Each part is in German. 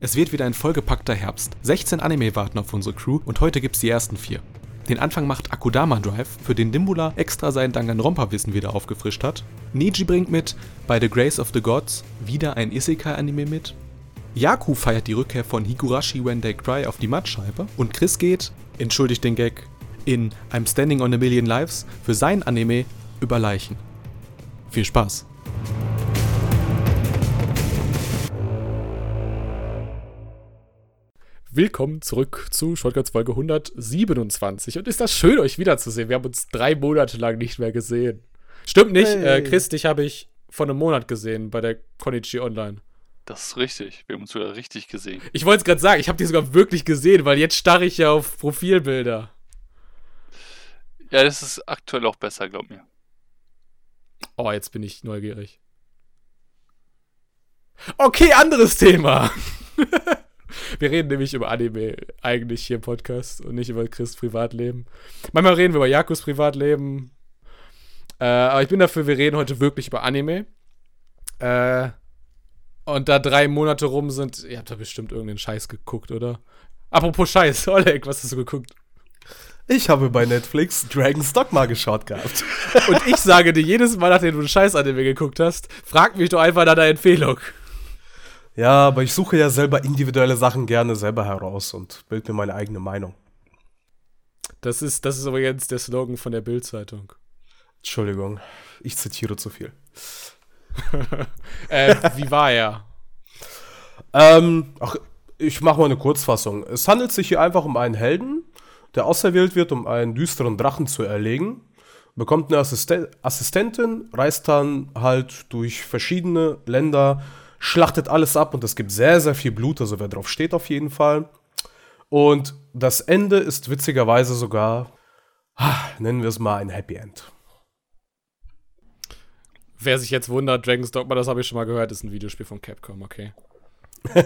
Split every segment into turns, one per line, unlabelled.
Es wird wieder ein vollgepackter Herbst. 16 Anime warten auf unsere Crew und heute gibt's die ersten vier. Den Anfang macht Akudama Drive, für den Nimbula extra sein Danganronpa-Wissen wieder aufgefrischt hat. Niji bringt mit By the Grace of the Gods wieder ein Isekai-Anime mit. Yaku feiert die Rückkehr von Higurashi When They Cry auf die Mattscheibe. Und Chris geht, entschuldigt den Gag, in I'm Standing on a Million Lives für sein Anime über Leichen. Viel Spaß! Willkommen zurück zu Shortcuts Folge 127. Und ist das schön, euch wiederzusehen. Wir haben uns drei Monate lang nicht mehr gesehen. Stimmt nicht, hey. äh, Chris, dich habe ich vor einem Monat gesehen bei der Konichi Online.
Das ist richtig. Wir haben uns sogar richtig gesehen.
Ich wollte es gerade sagen, ich habe dich sogar wirklich gesehen, weil jetzt starre ich ja auf Profilbilder.
Ja, das ist aktuell auch besser, glaub mir.
Oh, jetzt bin ich neugierig. Okay, anderes Thema. Wir reden nämlich über Anime eigentlich hier im Podcast und nicht über Chris Privatleben. Manchmal reden wir über Jakus Privatleben. Äh, aber ich bin dafür, wir reden heute wirklich über Anime. Äh, und da drei Monate rum sind, ihr habt da bestimmt irgendeinen Scheiß geguckt, oder? Apropos Scheiß, Oleg, was hast du geguckt?
Ich habe bei Netflix Dragon's Dogma geschaut gehabt.
Und ich sage dir jedes Mal, nachdem du einen Scheiß-Anime geguckt hast, frag mich doch einfach nach der Empfehlung.
Ja, aber ich suche ja selber individuelle Sachen gerne selber heraus und bild mir meine eigene Meinung.
Das ist, das ist aber jetzt der Slogan von der Bild-Zeitung.
Entschuldigung, ich zitiere zu viel.
äh, wie war er?
Ähm, ach, ich mache mal eine Kurzfassung. Es handelt sich hier einfach um einen Helden, der auserwählt wird, um einen düsteren Drachen zu erlegen. Bekommt eine Assisten Assistentin, reist dann halt durch verschiedene Länder, schlachtet alles ab und es gibt sehr, sehr viel Blut, also wer drauf steht auf jeden Fall. Und das Ende ist witzigerweise sogar, nennen wir es mal ein Happy End.
Wer sich jetzt wundert, Dragon's Dogma, das habe ich schon mal gehört, ist ein Videospiel von Capcom, okay.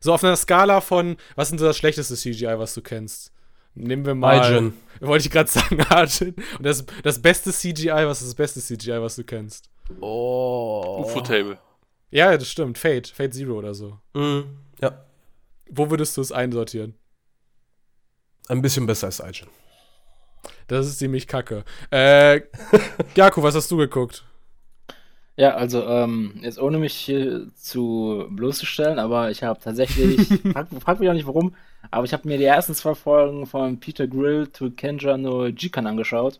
so auf einer Skala von, was ist denn das schlechteste CGI, was du kennst? Nehmen wir mal. Arjun. Wollte ich gerade sagen, Arjun. Und das, das beste CGI, was ist das beste CGI, was du kennst?
Oh. UFO-Table.
Ja, das stimmt. Fate. Fate Zero oder so.
Mhm. Ja.
Wo würdest du es einsortieren?
Ein bisschen besser als Aijin.
Das ist ziemlich kacke. Äh, Jaku, was hast du geguckt?
Ja, also, ähm, jetzt ohne mich hier zu bloßzustellen, aber ich habe tatsächlich, frag, frag, mich auch nicht warum, aber ich habe mir die ersten zwei Folgen von Peter Grill to Kenja no Jikan angeschaut.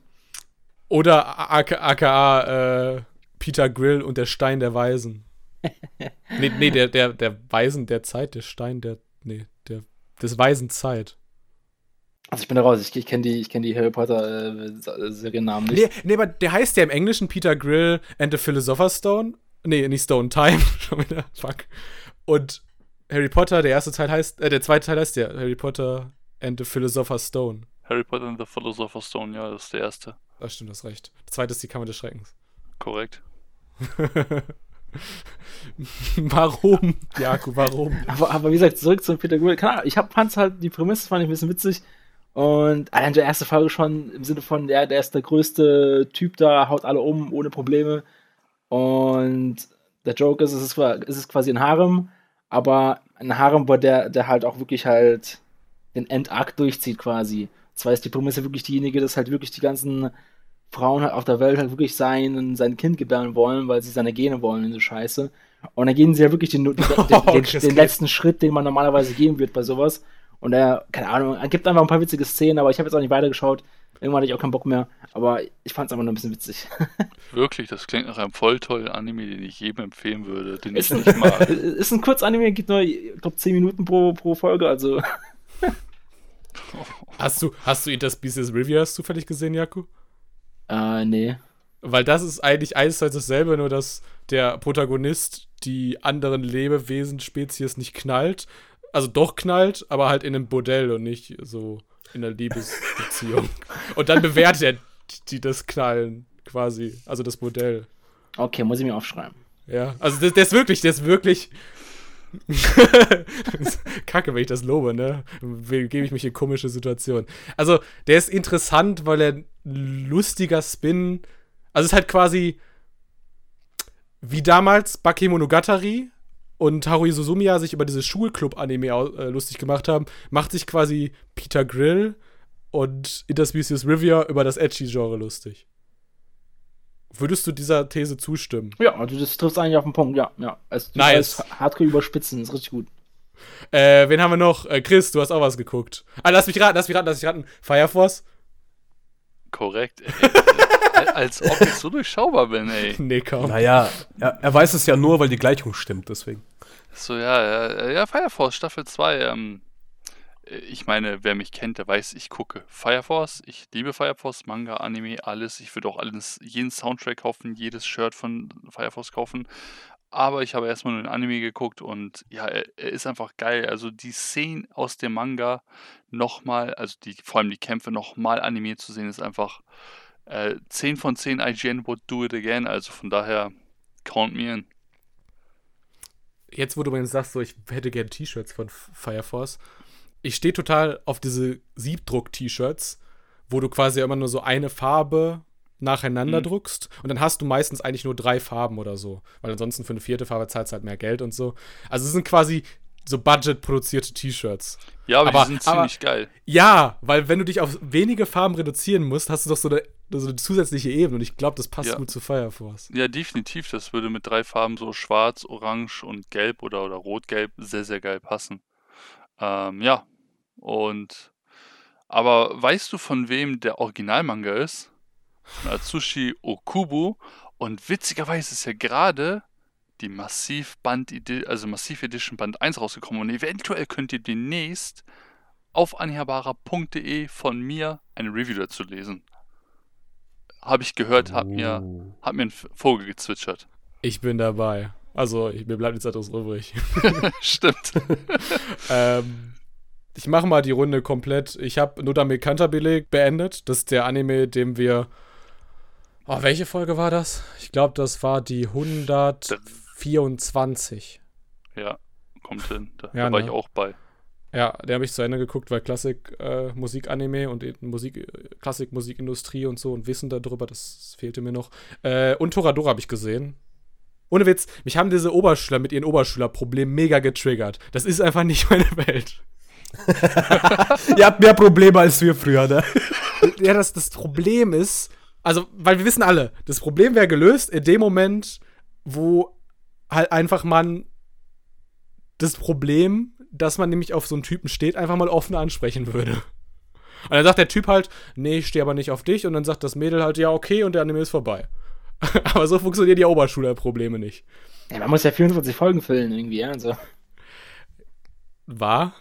Oder aka, aka äh, Peter Grill und der Stein der Weisen nee, nee, der, der, der Weisen der Zeit, der Stein der, nee, der, des Weisen Zeit.
Also ich bin da raus, ich, ich kenne die, kenn die Harry Potter äh, Seriennamen nicht.
Nee, nee, aber der heißt ja im Englischen Peter Grill and the Philosopher's Stone. Nee, nicht Stone Time, schon wieder, fuck. Und Harry Potter, der erste Teil heißt, äh, der zweite Teil heißt ja Harry Potter and the Philosopher's Stone.
Harry Potter and the Philosopher's Stone, ja, das ist der erste.
Das stimmt, das recht. Der zweite ist die Kammer des Schreckens.
Korrekt.
warum, Jakob, warum?
Aber, aber, wie gesagt, zurück zum Peter Grill. Keine Ahnung, ich fand halt, die Prämisse fand ich ein bisschen witzig. Und allein der erste Folge schon im Sinne von, ja, der ist der größte Typ da, haut alle um, ohne Probleme. Und der Joke ist, es ist, es ist quasi ein Harem, aber ein Harem, wo der, der halt auch wirklich halt den Endakt durchzieht quasi. Zwar ist die Prämisse wirklich diejenige, dass halt wirklich die ganzen Frauen halt auf der Welt halt wirklich sein, sein Kind gebären wollen, weil sie seine Gene wollen in so Scheiße. Und dann gehen sie ja wirklich den, den, den, den, den letzten Schritt, den man normalerweise gehen wird bei sowas. Und er, keine Ahnung, er gibt einfach ein paar witzige Szenen, aber ich habe jetzt auch nicht weitergeschaut. Irgendwann hatte ich auch keinen Bock mehr, aber ich fand es einfach nur ein bisschen witzig.
Wirklich, das klingt nach einem voll tollen Anime, den ich jedem empfehlen würde, den ist ich nicht mag.
Ist ein Kurzanime, gibt nur, ich glaube, 10 Minuten pro, pro Folge, also.
hast du, hast du Interspecies Reviewers zufällig gesehen, Jaku?
Äh, nee.
Weil das ist eigentlich eins dasselbe, nur dass der Protagonist die anderen Lebewesen, Spezies nicht knallt. Also doch knallt, aber halt in einem Bordell und nicht so in einer Liebesbeziehung. und dann bewertet er die, das Knallen quasi, also das Modell.
Okay, muss ich mir aufschreiben.
Ja, also der, der ist wirklich, der ist wirklich. Kacke, wenn ich das lobe, ne? Gebe ich mich in komische Situationen. Also, der ist interessant, weil er lustiger Spin. Also, es ist halt quasi wie damals Bakemonogatari und Haruhi Suzumiya sich über diese Schulclub-Anime äh, lustig gemacht haben, macht sich quasi Peter Grill und Interspecies Rivia über das Edgy-Genre lustig. Würdest du dieser These zustimmen?
Ja, also das trifft eigentlich auf den Punkt, ja. ja. Also,
Nice.
Hardcore überspitzen, ist richtig gut.
Äh, wen haben wir noch? Äh, Chris, du hast auch was geguckt. Ah, lass mich raten, lass mich raten, lass mich raten. Fire Force?
Korrekt, ey. Al- Als ob ich so durchschaubar bin, ey.
Nee, kaum.
Naja, er, er weiß es ja nur, weil die Gleichung stimmt, deswegen.
So, ja, ja, ja, Fire Force Staffel 2. Ähm, ich meine, wer mich kennt, der weiß, ich gucke Fire Force. Ich liebe Fire Force, Manga, Anime, alles. Ich würde auch alles, jeden Soundtrack kaufen, jedes Shirt von Fire Force kaufen. Aber ich habe erstmal nur den Anime geguckt und ja, er, er ist einfach geil. Also die Szenen aus dem Manga nochmal, also die, vor allem die Kämpfe nochmal animiert zu sehen, ist einfach äh, 10 von 10 IGN would do it again. Also von daher, count me in.
Jetzt, wo du mir jetzt sagst, so, ich hätte gerne T-Shirts von Fire Force. Ich stehe total auf diese Siebdruck-T-Shirts, wo du quasi immer nur so eine Farbe nacheinander
Mhm.
druckst und dann hast du meistens eigentlich nur drei Farben oder so, weil ansonsten für eine vierte Farbe zahlst du halt mehr Geld und so. Also es sind quasi so budget-produzierte T-Shirts.
Ja, aber,
Aber-
die sind
aber-
ziemlich geil.
Ja, weil wenn du dich auf wenige Farben reduzieren musst, hast du doch so eine, so eine zusätzliche Ebene und ich glaube, das passt
Ja.
gut zu Fire Force.
Ja, definitiv. Das würde mit drei Farben so schwarz, orange und gelb oder, oder rot-gelb sehr, sehr geil passen. Ähm, ja. Und. Aber weißt du, von wem der Originalmanga ist? Von Atsushi Okubo. Und witzigerweise ist ja gerade die Massiv Band, also Massiv Edition Band 1 rausgekommen. Und eventuell könnt ihr demnächst auf anhihabara.de von mir eine Review dazu lesen. Habe ich gehört, hat mir
Oh.
hat mir ein Vogel gezwitschert.
Ich bin dabei. Also, ich, mir bleibt nichts anderes übrig.
Stimmt.
ähm, ich mache mal die Runde komplett. Ich habe Nodame Cantabile beendet. Das ist der Anime, dem wir. Oh, welche Folge war das? Ich glaube, das war die 124.
Ja, kommt hin. Da,
Ja,
da war
ne?
ich auch bei.
Ja, der habe ich zu Ende geguckt, weil Klassik äh, und eben Musik, äh, Klassik-Musikindustrie und so und Wissen darüber, das fehlte mir noch. Äh, und Toradora habe ich gesehen. Ohne Witz, mich haben diese Oberschüler mit ihren Oberschülerproblemen mega getriggert. Das ist einfach nicht meine Welt.
Ihr habt mehr Probleme als wir früher, ne?
ja, das, das Problem ist, also, weil wir wissen alle, das Problem wäre gelöst in dem Moment, wo halt einfach man das Problem, dass man nämlich auf so einen Typen steht, einfach mal offen ansprechen würde. Und dann sagt der Typ halt, nee, ich stehe aber nicht auf dich. Und dann sagt das Mädel halt, ja, okay, und der Anime ist vorbei. aber so funktionieren die Oberschülerprobleme nicht.
Ja, man muss ja 44 Folgen füllen irgendwie, ja. Also.
War?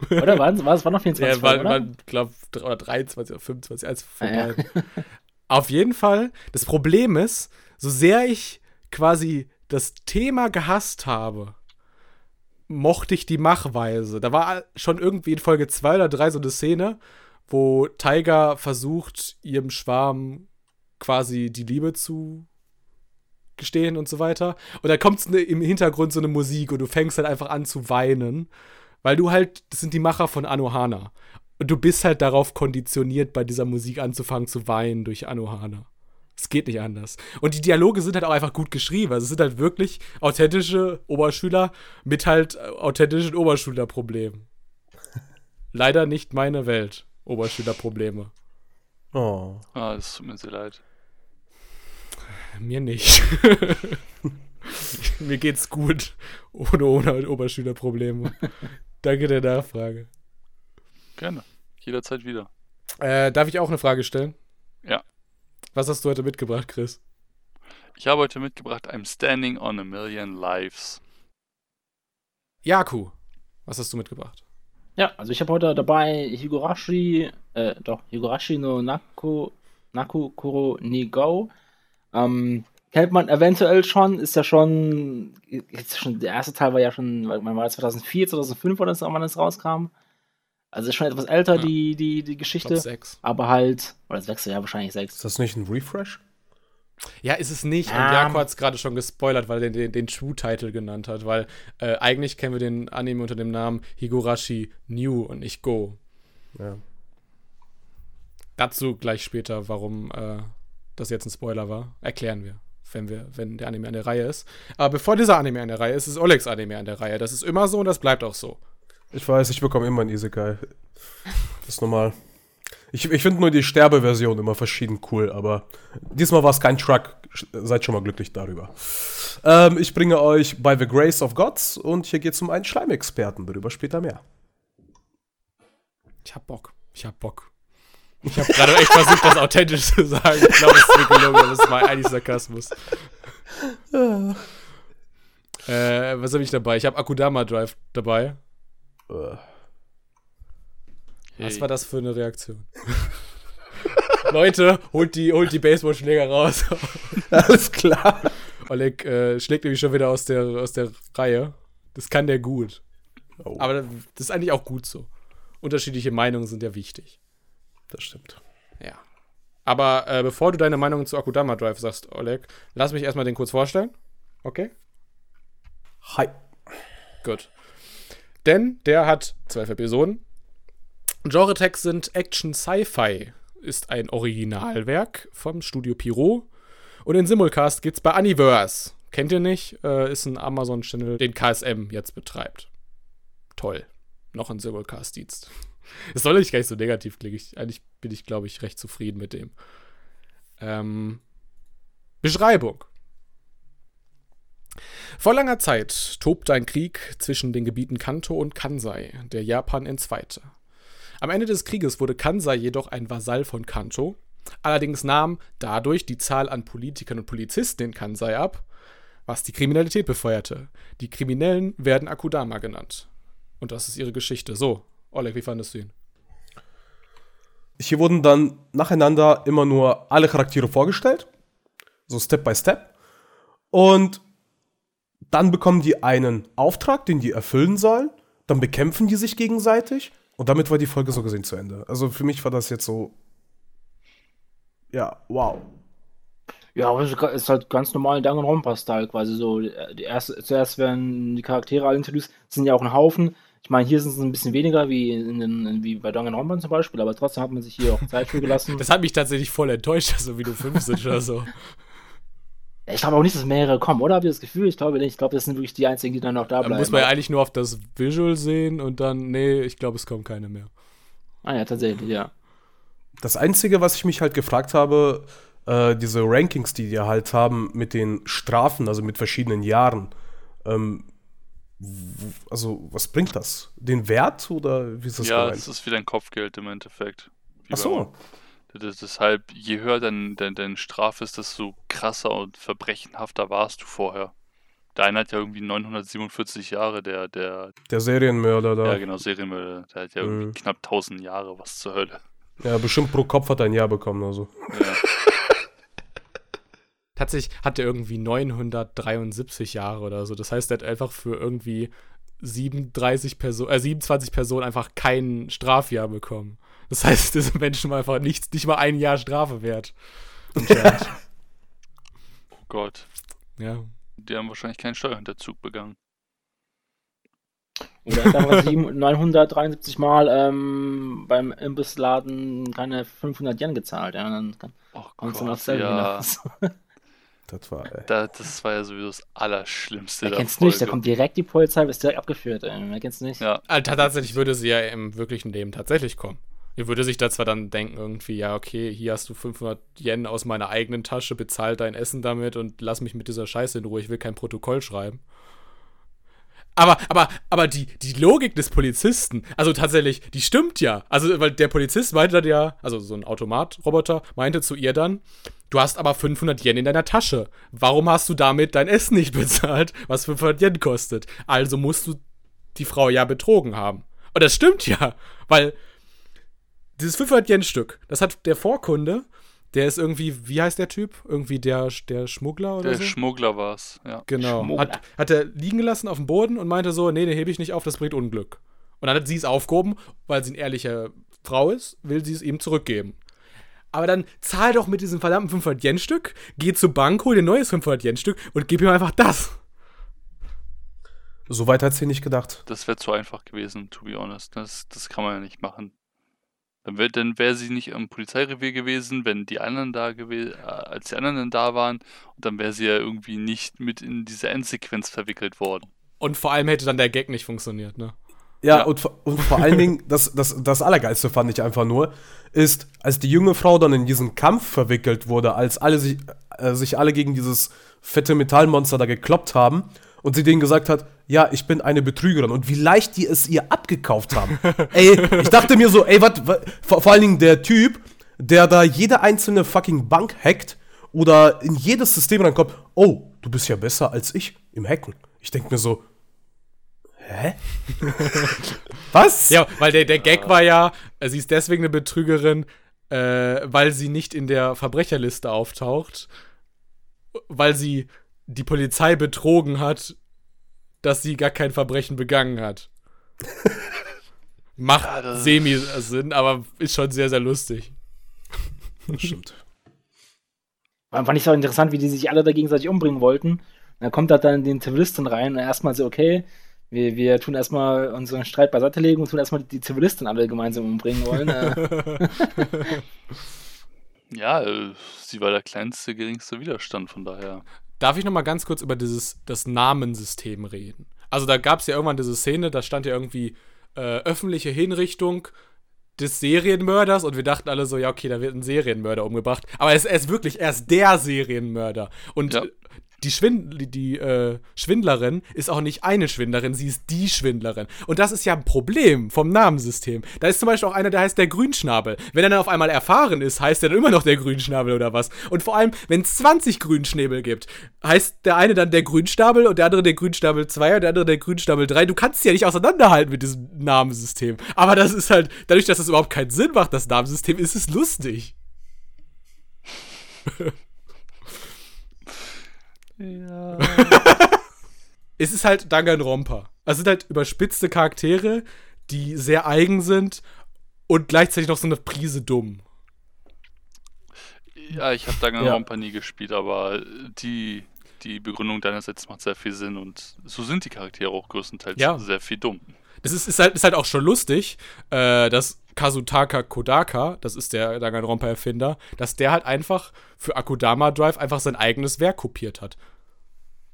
Oder war es war, noch 24
Ja, war,
Folgen, oder?
glaube 23 oder 25, eins von
Ah, ja.
Auf jeden Fall, das Problem ist, so sehr ich quasi das Thema gehasst habe, mochte ich die Machweise. Da war schon irgendwie in Folge 2 oder 3 so eine Szene, wo Tiger versucht, ihrem Schwarm quasi die Liebe zu gestehen und so weiter. Und da kommt ne, im Hintergrund so eine Musik und du fängst halt einfach an zu weinen, weil du halt, das sind die Macher von Anohana. Und du bist halt darauf konditioniert, bei dieser Musik anzufangen zu weinen durch Anohana. Es geht nicht anders. Und die Dialoge sind halt auch einfach gut geschrieben. Also es sind halt wirklich authentische Oberschüler mit halt äh, authentischen Oberschülerproblemen. Leider nicht meine Welt. Oberschülerprobleme.
Oh.
Ah, das tut mir sehr leid.
Mir nicht. Mir geht's gut. Ohne, ohne Oberschülerprobleme. Danke der Nachfrage.
Gerne. Jederzeit wieder.
Äh, darf ich auch eine Frage stellen?
Ja.
Was hast du heute mitgebracht, Chris?
Ich habe heute mitgebracht I'm Standing on a Million Lives.
Jaku, was hast du mitgebracht?
Ja, also ich habe heute dabei Higurashi, äh, doch, Higurashi no Naku, Naku Kuro Nigao. Ähm, kennt man eventuell schon, ist ja schon, jetzt schon, der erste Teil war ja schon, man war 2004, 2005 oder so, wann es rauskam. Also ist schon etwas älter,
Ja.
die, die, die
Ich
Geschichte.
sechs.
aber halt, oder das wechselt ja wahrscheinlich sechs.
Ist das nicht ein Refresh?
Ja, ist es nicht. Und
Ähm.
Jaku hat es gerade schon gespoilert, weil er den, den, den True-Title genannt hat. Weil äh, eigentlich kennen wir den Anime unter dem Namen Higurashi New und nicht Go.
Ja.
Dazu gleich später, warum äh, das jetzt ein Spoiler war. Erklären wir. Wenn, wir, wenn der Anime an der Reihe ist. Aber bevor dieser Anime an der Reihe ist, ist Olegs Anime an der Reihe. Das ist immer so und das bleibt auch so.
Ich weiß, ich bekomme immer ein Isekai. Das ist normal. Ich, ich finde nur die Sterbeversion immer verschieden cool, aber diesmal war es kein Truck. Seid schon mal glücklich darüber. Ähm, ich bringe euch By the Grace of Gods und hier geht es um einen Schleimexperten. Darüber später mehr.
Ich hab Bock. Ich hab Bock. Ich habe gerade echt versucht, das authentisch zu sagen. Ich glaube, es ist mir gelungen, aber es war eigentlich Sarkasmus. äh, was habe ich dabei? Ich habe Akudama Drive dabei.
Äh,
Was war das für eine Reaktion? Leute, holt die, holt die Baseballschläger raus.
Alles klar.
Oleg äh, schlägt nämlich schon wieder aus der, aus der Reihe. Das kann der gut.
Oh,
Aber das ist eigentlich auch gut so. Unterschiedliche Meinungen sind ja wichtig.
Das stimmt.
Ja. Aber äh, bevor du deine Meinung zu Akudama Drive sagst, Oleg, lass mich erstmal den kurz vorstellen. Okay?
Hi.
Gut. Denn der hat zwölf Episoden. Genre-Tags sind Action Sci-Fi, ist ein Originalwerk vom Studio Pyro. Und in Simulcast geht's bei Universe. Kennt ihr nicht? Äh, ist ein Amazon-Channel, den KSM jetzt betreibt. Toll. Noch ein Simulcast-Dienst. Es soll nicht gar nicht so negativ klingen. Ich, eigentlich bin ich, glaube ich, recht zufrieden mit dem. Ähm, Beschreibung. Vor langer Zeit tobte ein Krieg zwischen den Gebieten Kanto und Kansai, der Japan entzweite. Am Ende des Krieges wurde Kansai jedoch ein Vasall von Kanto. Allerdings nahm dadurch die Zahl an Politikern und Polizisten in Kansai ab, was die Kriminalität befeuerte. Die Kriminellen werden Akudama genannt. Und das ist ihre Geschichte. So, Oleg, wie fandest du ihn?
Hier wurden dann nacheinander immer nur alle Charaktere vorgestellt. So Step by Step. Und dann bekommen die einen Auftrag, den die erfüllen sollen. Dann bekämpfen die sich gegenseitig. Und damit war die Folge so gesehen zu Ende. Also für mich war das jetzt so. Ja, wow.
Ja, aber es ist halt ganz normal Danganronpa-Style quasi so. Die erste, zuerst werden die Charaktere alle introduced, es sind ja auch ein Haufen. Ich meine, hier sind es ein bisschen weniger wie, in den, wie bei Danganronpa zum Beispiel, aber trotzdem hat man sich hier auch Zeit für gelassen.
Das hat mich tatsächlich voll enttäuscht, dass so wie du fünf sind oder so.
ich glaube auch nicht, dass mehrere kommen, oder? Habt ihr das Gefühl? Ich glaube nicht. Ich glaube, das sind wirklich die einzigen, die dann noch da
Da
bleiben.
muss man ja eigentlich nur auf das Visual sehen und dann, nee, ich glaube, es kommen keine mehr.
ah ja, tatsächlich, ja.
Das Einzige, was ich mich halt gefragt habe, äh, diese Rankings, die die halt haben mit den Strafen, also mit verschiedenen Jahren, ähm, also was bringt das? Den Wert oder wie ist das
ja, es ist wieder ein Kopfgeld im Endeffekt. Wie
Ach so.
Das, deshalb, je höher dein, dein, deine Strafe ist, desto krasser und verbrechenhafter warst du vorher. Der eine hat ja irgendwie 947 Jahre, der, der,
Der Serienmörder da.
ja genau, Serienmörder, der hat ja irgendwie
Mhm.
knapp 1000 Jahre, was zur Hölle.
Ja, bestimmt pro Kopf hat er ein Jahr bekommen. Also.
Ja.
Tatsächlich hat er irgendwie 973 Jahre oder so. Das heißt, er hat einfach für irgendwie 37 Person, äh, 27 Personen einfach kein Strafjahr bekommen. Das heißt, diese Menschen waren einfach nicht, nicht mal ein Jahr Strafe wert.
Oh Gott.
ja.
Die haben wahrscheinlich keinen Steuerhinterzug begangen.
Oder er hat einfach sieben- 973 Mal ähm, beim Imbussladen keine 500 Yen gezahlt. Ja, dann kann-
Oh
kommst du noch
Gott,
selber
ja.
Das war, ey.
Da, das war ja sowieso das Allerschlimmste der
kennt's nicht? Da kommt direkt die Polizei, wird direkt abgeführt. Ey. Wer kennt's nicht?
Ja,
Also, tatsächlich würde sie ja im wirklichen Leben tatsächlich kommen. Ihr würde sich da zwar dann denken, irgendwie, ja, okay, hier hast du 500 Yen aus meiner eigenen Tasche, bezahl dein Essen damit und lass mich mit dieser Scheiße in Ruhe, ich will kein Protokoll schreiben. Aber, aber, aber die, die Logik des Polizisten, also tatsächlich, die stimmt ja. Also, weil der Polizist meinte dann ja, also so ein Automatroboter, meinte zu ihr dann, du hast aber 500 Yen in deiner Tasche. Warum hast du damit dein Essen nicht bezahlt, was 500 Yen kostet? Also musst du die Frau ja betrogen haben. Und das stimmt ja, weil dieses 500 Yen Stück, das hat der Vorkunde, der ist irgendwie, wie heißt der Typ? Irgendwie der, der Schmuggler oder
der
so?
Schmuggler war es. Ja.
Genau.
Schmuggler.
Hat, hat er liegen gelassen auf dem Boden und meinte so, nee, den hebe ich nicht auf, das bringt Unglück. Und dann hat sie es aufgehoben, weil sie eine ehrliche Frau ist, will sie es ihm zurückgeben. Aber dann zahl doch mit diesem verdammten 500 Yen Stück, geh zur Bank, hol dir ein neues 500 Yen Stück und gib ihm einfach das.
So weit hat sie nicht gedacht.
Das wäre zu einfach gewesen, to be honest. Das, das kann man ja nicht machen. Dann wäre dann wär sie nicht im Polizeirevier gewesen, wenn die anderen da gewesen, äh, als die anderen dann da waren. Und dann wäre sie ja irgendwie nicht mit in diese Endsequenz verwickelt worden.
Und vor allem hätte dann der Gag nicht funktioniert, ne?
Ja, Und, vor- und vor allen Dingen, das, das, das Allergeilste fand ich einfach nur, ist, als die junge Frau dann in diesen Kampf verwickelt wurde, als alle sich, äh, sich alle gegen dieses fette Metallmonster da gekloppt haben und sie denen gesagt hat, ja, ich bin eine Betrügerin und wie leicht die es ihr abgekauft haben. ey, ich dachte mir so, ey, was, vor, vor allen Dingen der Typ, der da jede einzelne fucking Bank hackt oder in jedes System reinkommt, oh, du bist ja besser als ich im Hacken. Ich denke mir so, hä? Was?
Ja, weil der, der Gag war ja, äh, sie ist deswegen eine Betrügerin, äh, weil sie nicht in der Verbrecherliste auftaucht, weil sie die Polizei betrogen hat, dass sie gar kein Verbrechen begangen hat. Macht
Ja, das-
Semi-Sinn, aber ist schon sehr, sehr lustig.
Das stimmt.
Fand ich auch interessant, wie die sich alle da gegenseitig umbringen wollten. Dann kommt da dann den Zivilisten rein und erstmal so, okay, wir, wir tun erstmal unseren Streit beiseite legen und tun erstmal die Zivilisten alle gemeinsam umbringen wollen. äh,
Ja, äh, sie war der kleinste, geringste Widerstand, von daher.
Darf ich noch mal ganz kurz über dieses das Namensystem reden? Also da gab es ja irgendwann diese Szene, da stand ja irgendwie äh, öffentliche Hinrichtung des Serienmörders und wir dachten alle so, ja okay, da wird ein Serienmörder umgebracht. Aber es, er ist wirklich erst der Serienmörder. Und
Ja.
Die, Schwind die äh, Schwindlerin ist auch nicht eine Schwindlerin, sie ist die Schwindlerin. Und das ist ja ein Problem vom Namensystem. Da ist zum Beispiel auch einer, der heißt der Grünschnabel. Wenn er dann auf einmal erfahren ist, heißt er dann immer noch der Grünschnabel oder was. Und vor allem, wenn es 20 Grünschnäbel gibt, heißt der eine dann der Grünschnabel und der andere der Grünschnabel 2 und der andere der Grünschnabel 3. Du kannst sie ja nicht auseinanderhalten mit diesem Namensystem. Aber das ist halt, dadurch, dass das überhaupt keinen Sinn macht, das Namensystem, ist es lustig.
Ja.
es ist halt Danganronpa. Also es sind halt überspitzte Charaktere, die sehr eigen sind und gleichzeitig noch so eine Prise dumm.
ja, ich habe Danganronpa nie gespielt, aber die, die Begründung deinerseits macht sehr viel Sinn und so sind die Charaktere auch größtenteils
Ja.
sehr viel dumm.
Das ist, ist, halt, ist halt auch schon lustig, äh, dass Kazutaka Kodaka, das ist der Danganronpa-Erfinder, dass der halt einfach für Akudama Drive einfach sein eigenes Werk kopiert hat.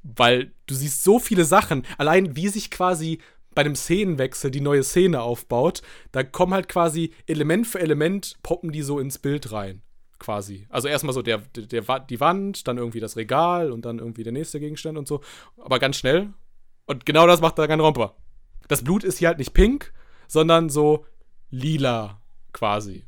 Weil du siehst so viele Sachen, allein wie sich quasi bei einem Szenenwechsel die neue Szene aufbaut, da kommen halt quasi Element für Element, poppen die so ins Bild rein. Quasi. Also erstmal so der, der, der, die Wand, dann irgendwie das Regal und dann irgendwie der nächste Gegenstand und so. Aber ganz schnell. Und genau das macht Danganronpa. Das Blut ist hier halt nicht pink, sondern so lila quasi.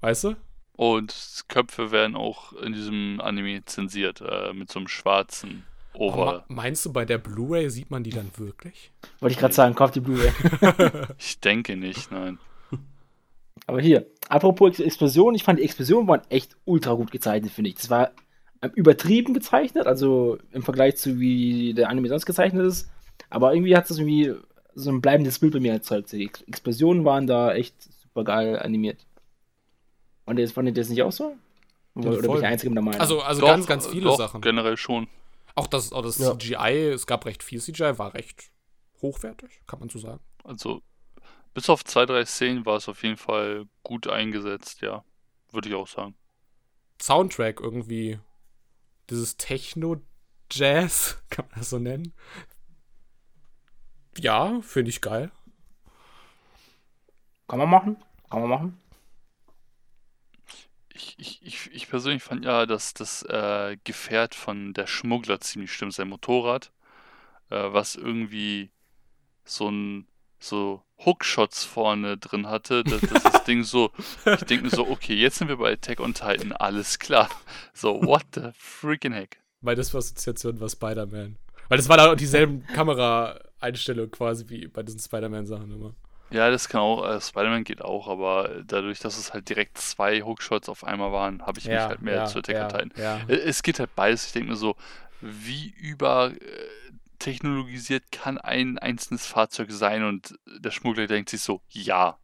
Weißt du?
Und Köpfe werden auch in diesem Anime zensiert, äh, mit so einem schwarzen
Aber
Over.
meinst du, bei der Blu-ray sieht man die dann wirklich?
Wollte ich gerade sagen, kauf die Blu-ray.
Ich denke nicht, nein.
Aber hier, apropos Ex- Explosionen, ich fand die Explosionen waren echt ultra gut gezeichnet, finde ich. Das war ähm, übertrieben gezeichnet, also im Vergleich zu wie der Anime sonst gezeichnet ist. Aber irgendwie hat es irgendwie so ein bleibendes Bild bei mir erzeugt. Die Ex Explosionen waren da echt super geil animiert. Und jetzt fand ihr das nicht auch so? Oder, oder bin ich der Einzige mit der Meinung?
Also, also
Doch,
ganz, ganz viele
doch,
Sachen.
Generell schon.
Auch das, auch das
Ja.
CGI, es gab recht viel CGI, war recht hochwertig, kann man so sagen.
Also, bis auf zwei, drei Szenen war es auf jeden Fall gut eingesetzt, ja. Würde ich auch sagen.
Soundtrack irgendwie, dieses Techno-Jazz, kann man das so nennen? Ja, finde ich geil.
Kann man machen? Kann man machen?
Ich, ich, ich, ich persönlich fand ja, dass das äh, Gefährt von der Schmuggler ziemlich stimmt, sein Motorrad, äh, was irgendwie so ein so Hookshots vorne drin hatte, dass, dass das Ding so, ich denke mir so, okay, jetzt sind wir bei Attack on Titan, alles klar. So, what the freaking heck?
Weil das war Assoziation war Spider-Man. Weil das war da auch dieselben Kameraeinstellungen quasi wie bei diesen Spider-Man-Sachen immer.
Ja, das kann auch, äh, Spider-Man geht auch, aber dadurch, dass es halt direkt zwei Hookshots auf einmal waren, habe ich mich halt mehr zu Attack on Titan.
ja.
Äh, Es geht halt beides. Ich denke mir so, wie über äh, technologisiert kann ein einzelnes Fahrzeug sein und der Schmuggler denkt sich so, ja.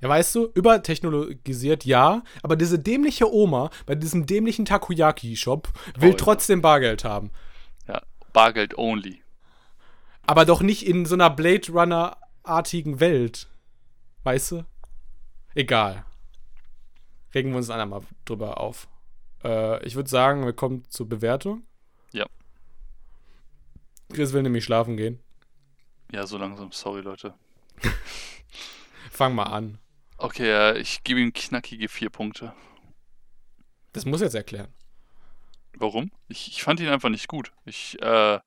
Ja, weißt du, übertechnologisiert, ja, aber diese dämliche Oma bei diesem dämlichen Takoyaki-Shop will
Oh, ja.
trotzdem Bargeld haben.
Ja, Bargeld only.
Aber doch nicht in so einer Blade Runner-artigen Welt. Weißt du? Egal. regen wir uns ein andermal drüber auf. Äh, ich würde sagen, wir kommen zur Bewertung.
Ja.
Chris will nämlich schlafen gehen.
Ja, so langsam. Sorry, Leute.
Fang mal an.
Okay, ich gebe ihm knackige vier Punkte.
Das muss jetzt erklären.
Warum? Ich, ich fand ihn einfach nicht gut. Ich, äh,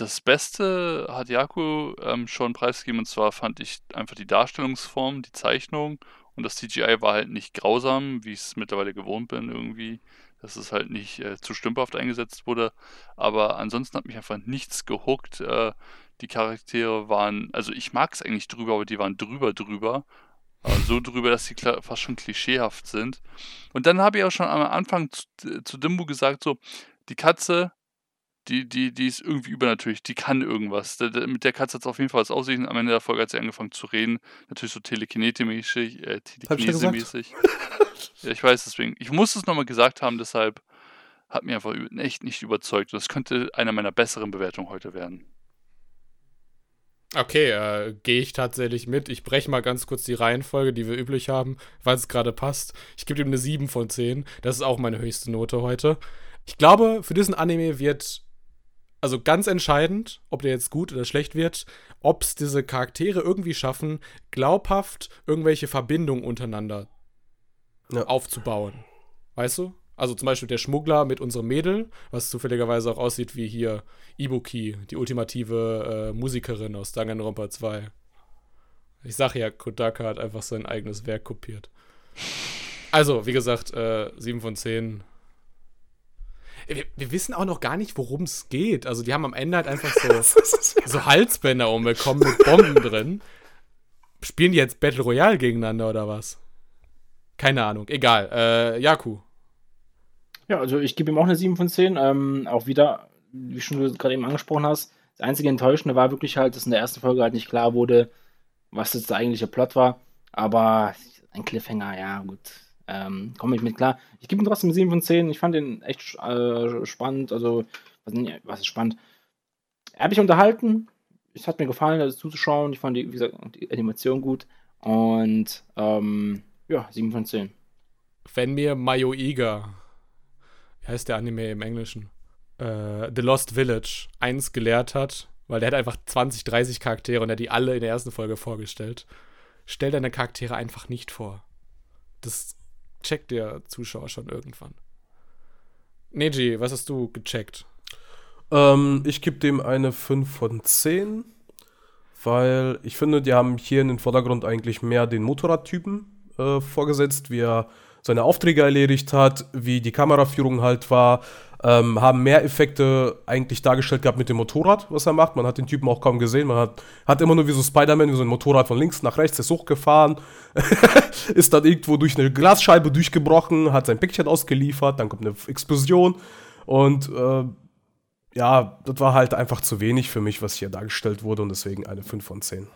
das Beste hat Jaku ähm, schon preisgegeben und zwar fand ich einfach die Darstellungsform, die Zeichnung und das CGI war halt nicht grausam, wie ich es mittlerweile gewohnt bin irgendwie, dass es halt nicht äh, zu stümperhaft eingesetzt wurde. Aber ansonsten hat mich einfach nichts gehuckt. Äh, die Charaktere waren, also ich mag es eigentlich drüber, aber die waren drüber drüber. Aber so drüber, dass sie fast schon klischeehaft sind. Und dann habe ich auch schon am Anfang zu, zu Dimbu gesagt, so, die Katze, die, die, die ist irgendwie übernatürlich, die kann irgendwas. Da, da, mit der Katze hat es auf jeden Fall was aussehen. Am Ende der Folge hat sie angefangen zu reden. Natürlich so telekinetemäßig, äh, telekinesemäßig. ja, ich weiß deswegen. Ich muss es nochmal gesagt haben, deshalb hat mir einfach echt nicht überzeugt. Das könnte einer meiner besseren Bewertungen heute werden.
Okay, äh, gehe ich tatsächlich mit. Ich breche mal ganz kurz die Reihenfolge, die wir üblich haben, weil es gerade passt. Ich gebe ihm eine 7 von 10. Das ist auch meine höchste Note heute. Ich glaube, für diesen Anime wird, also ganz entscheidend, ob der jetzt gut oder schlecht wird, ob es diese Charaktere irgendwie schaffen, glaubhaft irgendwelche Verbindungen untereinander ja. aufzubauen. Weißt du? Also zum Beispiel der Schmuggler mit unserem Mädel, was zufälligerweise auch aussieht wie hier Ibuki, die ultimative äh, Musikerin aus Danganronpa 2. Ich sag ja, Kodaka hat einfach sein eigenes Werk kopiert. Also, wie gesagt, äh, 7 von 10. Wir, wir, wissen auch noch gar nicht, worum es geht. Also, die haben am Ende halt einfach so, so Halsbänder umbekommen mit Bomben drin. Spielen die jetzt Battle Royale gegeneinander oder was? Keine Ahnung. Egal. Äh, Yaku,
ja, also ich gebe ihm auch eine 7 von 10. Ähm, auch wieder, wie schon du gerade eben angesprochen hast, das einzige Enttäuschende war wirklich halt, dass in der ersten Folge halt nicht klar wurde, was jetzt der eigentliche Plot war. Aber ein Cliffhanger, ja, gut. Ähm, komme ich mit klar. Ich gebe ihm trotzdem 7 von 10. Ich fand ihn echt äh, spannend. Also, was, ist spannend? Er hat mich unterhalten. Es hat mir gefallen, das zuzuschauen. Ich fand die, wie gesagt, die Animation gut. Und ähm, ja, 7 von 10.
Wenn mir Mayo Iga wie heißt der Anime im Englischen? Äh, The Lost Village eins gelehrt hat, weil der hat einfach 20, 30 Charaktere und er hat die alle in der ersten Folge vorgestellt. Stell deine Charaktere einfach nicht vor. Das checkt der Zuschauer schon irgendwann. Neji, was hast du gecheckt?
Ähm, ich gebe dem eine 5 von 10, weil ich finde, die haben hier in den Vordergrund eigentlich mehr den Motorradtypen äh, vorgesetzt, wie er seine Aufträge erledigt hat, wie die Kameraführung halt war, ähm, haben mehr Effekte eigentlich dargestellt gehabt mit dem Motorrad, was er macht. Man hat den Typen auch kaum gesehen. Man hat, hat immer nur wie so Spider-Man, wie so ein Motorrad von links nach rechts ist hochgefahren, ist dann irgendwo durch eine Glasscheibe durchgebrochen, hat sein Päckchen ausgeliefert, dann kommt eine Explosion und äh, ja, das war halt einfach zu wenig für mich, was hier dargestellt wurde und deswegen eine 5 von 10.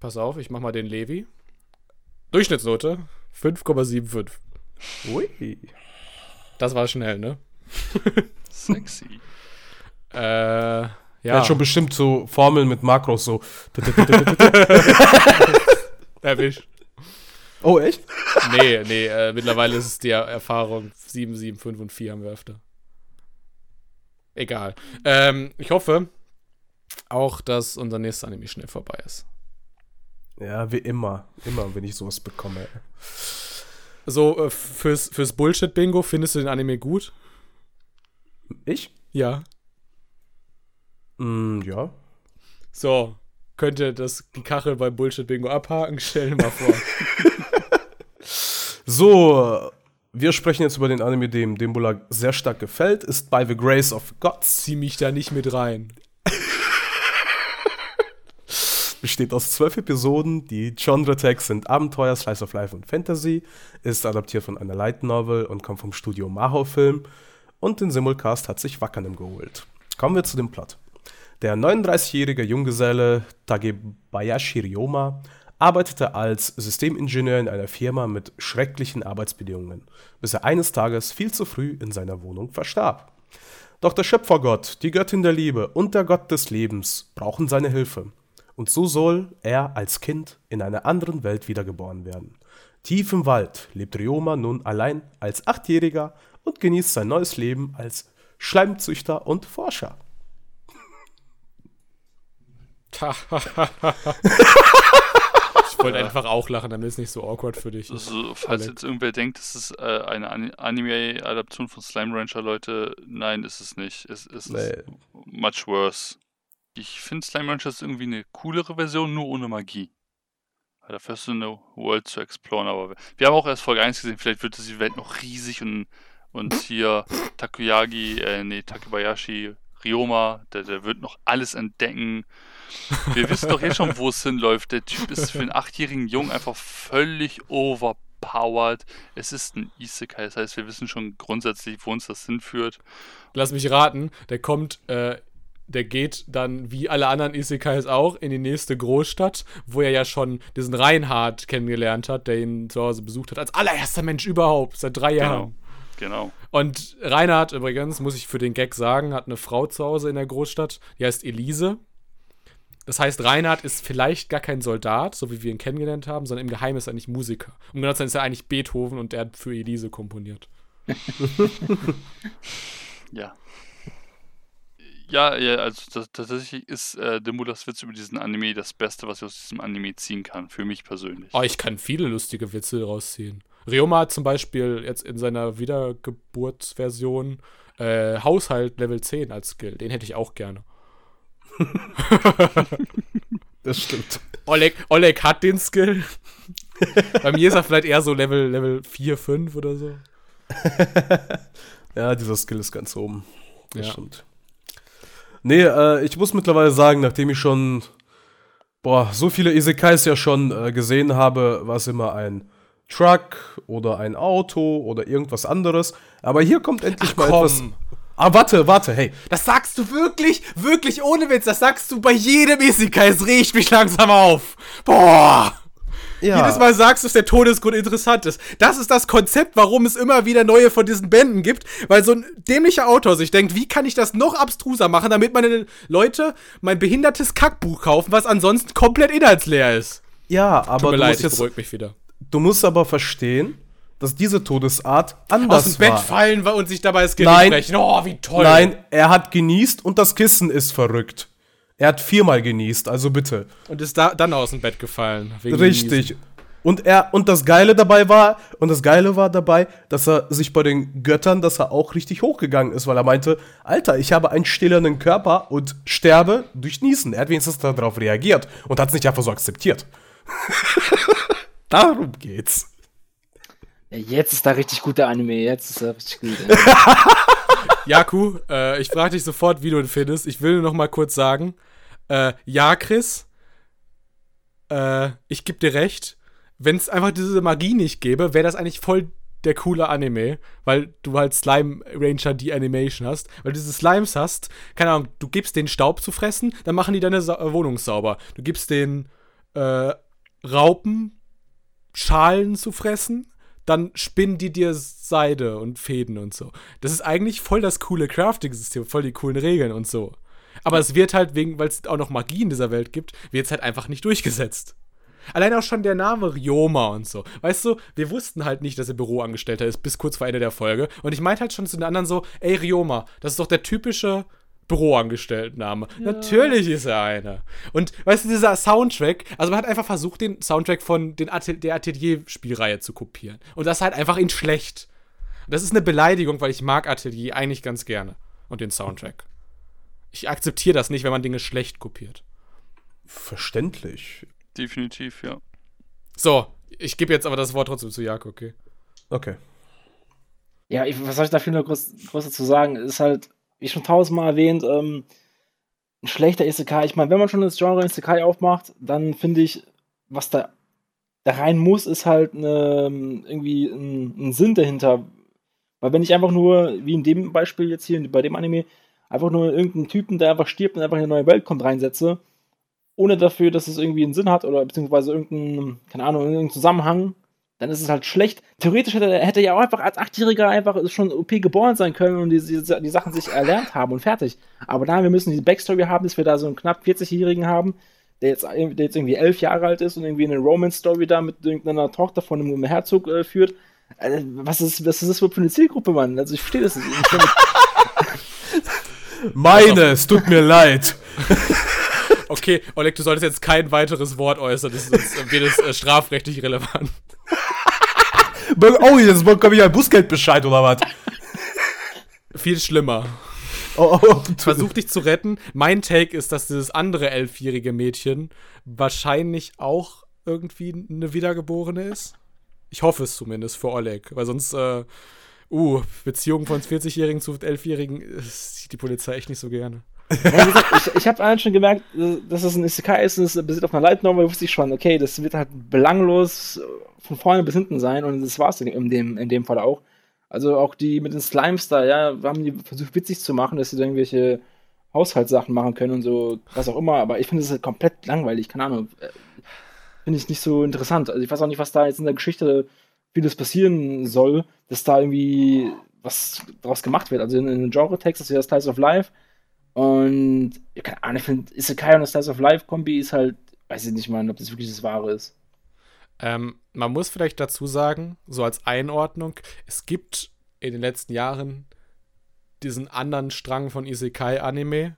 Pass auf, ich mach mal den Levi. Durchschnittsnote 5,75. Ui. Das war schnell, ne?
Sexy.
äh, ja.
Er hat schon bestimmt so Formeln mit Makros so.
Erwischt.
Oh, echt?
Nee, nee, äh, mittlerweile ist es die Erfahrung 7, 7, 5 und 4 haben wir öfter. Egal. Ähm, ich hoffe auch, dass unser nächster Anime schnell vorbei ist.
Ja, wie immer. Immer, wenn ich sowas bekomme.
So, äh, fürs, fürs Bullshit-Bingo findest du den Anime gut?
Ich?
Ja.
Mm, ja.
So, könnt ihr das, die Kachel beim Bullshit-Bingo abhaken? Stell dir mal vor.
so, wir sprechen jetzt über den Anime, dem Dembula sehr stark gefällt, ist By the Grace of God.
Zieh mich da nicht mit rein
besteht aus zwölf Episoden. Die Genre-Tags sind Abenteuer, Slice of Life und Fantasy, ist adaptiert von einer Light Novel und kommt vom Studio Maho Film. Und den Simulcast hat sich Wackernem geholt. Kommen wir zu dem Plot. Der 39-jährige Junggeselle Tagebayashi Ryoma arbeitete als Systemingenieur in einer Firma mit schrecklichen Arbeitsbedingungen, bis er eines Tages viel zu früh in seiner Wohnung verstarb. Doch der Schöpfergott, die Göttin der Liebe und der Gott des Lebens brauchen seine Hilfe Und so soll er als Kind in einer anderen Welt wiedergeboren werden. Tief im Wald lebt Ryoma nun allein als Achtjähriger und genießt sein neues Leben als Schleimzüchter und Forscher.
ich wollte einfach auch lachen, damit es nicht so awkward für dich ist.
Also, falls
Alex.
jetzt irgendwer denkt, das ist äh, eine Ani- Anime-Adaption von Slime Rancher, Leute, nein, ist es nicht. Es, es ist
Nee.
much worse. Ich finde Slime Rancher ist irgendwie eine coolere Version, nur ohne Magie. Weil Dafür hast du eine World zu exploren, aber wir haben auch erst Folge 1 gesehen, vielleicht wird die Welt noch riesig und, und hier Takuyagi, äh, nee, Takebayashi, Ryoma, der, der wird noch alles entdecken. Wir wissen doch jetzt schon, wo es hinläuft. Der Typ ist für einen achtjährigen Jungen einfach völlig overpowered. Es ist ein Isekai, das heißt, wir wissen schon grundsätzlich, wo uns das hinführt.
Lass mich raten, der kommt, äh, der geht dann wie alle anderen Isekais auch in die nächste Großstadt, wo er ja schon diesen Reinhard kennengelernt hat, der ihn zu Hause besucht hat, als allererster Mensch überhaupt, seit drei Jahren.
Genau.
Und Reinhard übrigens, muss ich für den Gag sagen, hat eine Frau zu Hause in der Großstadt, die heißt Elise. Das heißt, Reinhard ist vielleicht gar kein Soldat, so wie wir ihn kennengelernt haben, sondern im Geheimen ist er eigentlich Musiker. Um genau zu sein, ist er eigentlich Beethoven und er hat für Elise komponiert.
Ja. Ja, ja, also tatsächlich ist äh, Demulas Witz über diesen Anime das Beste, was ich aus diesem Anime ziehen kann, für mich persönlich.
Oh, ich kann viele lustige Witze rausziehen. Ryoma hat zum Beispiel jetzt in seiner Wiedergeburtsversion äh, Haushalt Level 10 als Skill. Den hätte ich auch gerne.
Das stimmt.
Oleg, Oleg hat den Skill. Bei mir ist er vielleicht eher so Level, Level 4, 5 oder so.
Ja, dieser Skill ist ganz oben. Das
Ja.
stimmt. Nee, äh, ich muss mittlerweile sagen, nachdem ich schon boah, so viele Isekais ja schon äh, gesehen habe, war es immer ein Truck oder ein Auto oder irgendwas anderes. Aber hier kommt endlich mal etwas. Ah, warte, warte, hey.
Das sagst du wirklich, wirklich ohne Witz. Das sagst du bei jedem Isekai. Es riecht mich langsam auf. Boah.
Ja,
Jedes Mal sagst du, dass der Todesgrund interessant ist. Das ist das Konzept, warum es immer wieder neue von diesen Bänden gibt, weil so ein dämlicher Autor sich denkt, wie kann ich das noch abstruser machen, damit meine Leute mein behindertes Kackbuch kaufen, was ansonsten komplett inhaltsleer ist.
ja
Tut
aber
mir
du
leid,
musst,
ich
jetzt,
beruhig mich wieder.
du musst aber verstehen, dass diese Todesart anders
Aus dem Bett
war.
fallen und sich dabei das Genick brechen. Oh, wie toll.
Nein, er hat genießt und das Kissen ist verrückt. Er hat viermal genießt, also bitte.
Und ist da, dann aus dem Bett gefallen. wegen
Richtig. Und er und das Geile dabei war und das Geile war dabei, dass er sich bei den Göttern, dass er auch richtig hochgegangen ist, weil er meinte, Alter, ich habe einen stillenden Körper und sterbe durch Niesen. Er hat wenigstens darauf reagiert und hat es nicht einfach so akzeptiert. Darum geht's.
Jetzt ist da richtig gut der Anime, jetzt ist er richtig gut.
Jaku, äh, ich frage dich sofort, wie du ihn findest. Ich will nur noch mal kurz sagen, äh, ja, Chris, äh, ich geb dir recht. Wenn es einfach diese Magie nicht gäbe, wäre das eigentlich voll der coole Anime, weil du halt Slime Ranger die Animation hast, weil du diese Slimes hast, keine Ahnung, du gibst den Staub zu fressen, dann machen die deine Sa Wohnung sauber. Du gibst den äh, Raupen Schalen zu fressen, dann spinnen die dir Seide und Fäden und so. Das ist eigentlich voll das coole Crafting-System, voll die coolen Regeln und so. Aber es wird halt wegen, weil es auch noch Magie in dieser Welt gibt, wird es halt einfach nicht durchgesetzt. Allein auch schon der Name Ryoma und so. Weißt du, wir wussten halt nicht, dass er Büroangestellter ist, bis kurz vor Ende der Folge. Und ich meinte halt schon zu den anderen so, ey Ryoma, das ist doch der typische Büroangestelltenname. Natürlich ist er einer. Und weißt du, dieser Soundtrack, also man hat einfach versucht, den Soundtrack von den Atel der Atelier-Spielreihe zu kopieren. Und das halt einfach in schlecht. Das ist eine Beleidigung, weil ich mag Atelier eigentlich ganz gerne. Und den Soundtrack. Ich akzeptiere das nicht, wenn man Dinge schlecht kopiert.
Verständlich.
Definitiv, ja.
So, ich gebe jetzt aber das Wort trotzdem zu Jakob, okay?
Okay.
Ja, ich, was soll ich dafür noch groß, groß dazu sagen? Es ist halt, wie schon tausendmal erwähnt, ähm, ein schlechter Isekai. Ich meine, wenn man schon das Genre Isekai aufmacht, dann finde ich, was da, da rein muss, ist halt eine, irgendwie ein, ein Sinn dahinter. Weil wenn ich einfach nur, wie in dem Beispiel jetzt hier, bei dem Anime, einfach nur irgendeinen Typen, der einfach stirbt und einfach in eine neue Welt kommt, reinsetze, ohne dafür, dass es irgendwie einen Sinn hat oder beziehungsweise irgendeinen, keine Ahnung, irgendeinen Zusammenhang, dann ist es halt schlecht. Theoretisch hätte, hätte er ja auch einfach als Achtjähriger einfach schon OP geboren sein können und die, die, die Sachen sich erlernt haben und fertig. Aber nein, wir müssen die Backstory haben, dass wir da so einen knapp 40-Jährigen haben, der jetzt, der jetzt irgendwie elf Jahre alt ist und irgendwie eine Romance-Story da mit irgendeiner Tochter von einem Herzog äh, führt. Also, was, ist, was ist das für eine Zielgruppe, Mann? Also ich verstehe das nicht.
Meine, es tut mir leid.
Okay, Oleg, du solltest jetzt kein weiteres Wort äußern, das ist, wird es äh, strafrechtlich relevant.
Oh, jetzt bekomme ich ein Bußgeldbescheid oder was?
Viel schlimmer.
Oh, oh,
Versuch dich zu retten. Mein Take ist, dass dieses andere elfjährige Mädchen wahrscheinlich auch irgendwie eine Wiedergeborene ist. Ich hoffe es zumindest für Oleg, weil sonst, äh, uh, Beziehung von 40-Jährigen zu 11-Jährigen äh, sieht die Polizei echt nicht so gerne.
Ich, ich habe allen schon gemerkt, dass es ein Isekai ist und es basiert auf einer Light Novel, wusste ich schon, okay, das wird halt belanglos von vorne bis hinten sein und das war es in dem, in dem Fall auch. Also auch die mit den Slimes da, ja, haben die versucht witzig zu machen, dass sie da irgendwelche Haushaltssachen machen können und so, was auch immer, aber ich finde es halt komplett langweilig, keine Ahnung. Äh, finde ich nicht so interessant. Also ich weiß auch nicht, was da jetzt in der Geschichte vieles passieren soll, dass da irgendwie was draus gemacht wird. Also in, in Genre-Text ist ja das Slice of Life und ja, keine Ahnung, ich finde, Isekai und das Slice of Life Kombi ist halt, weiß ich nicht mal, ob das wirklich das Wahre ist.
Ähm, man muss vielleicht dazu sagen, so als Einordnung, es gibt in den letzten Jahren diesen anderen Strang von Isekai-Anime.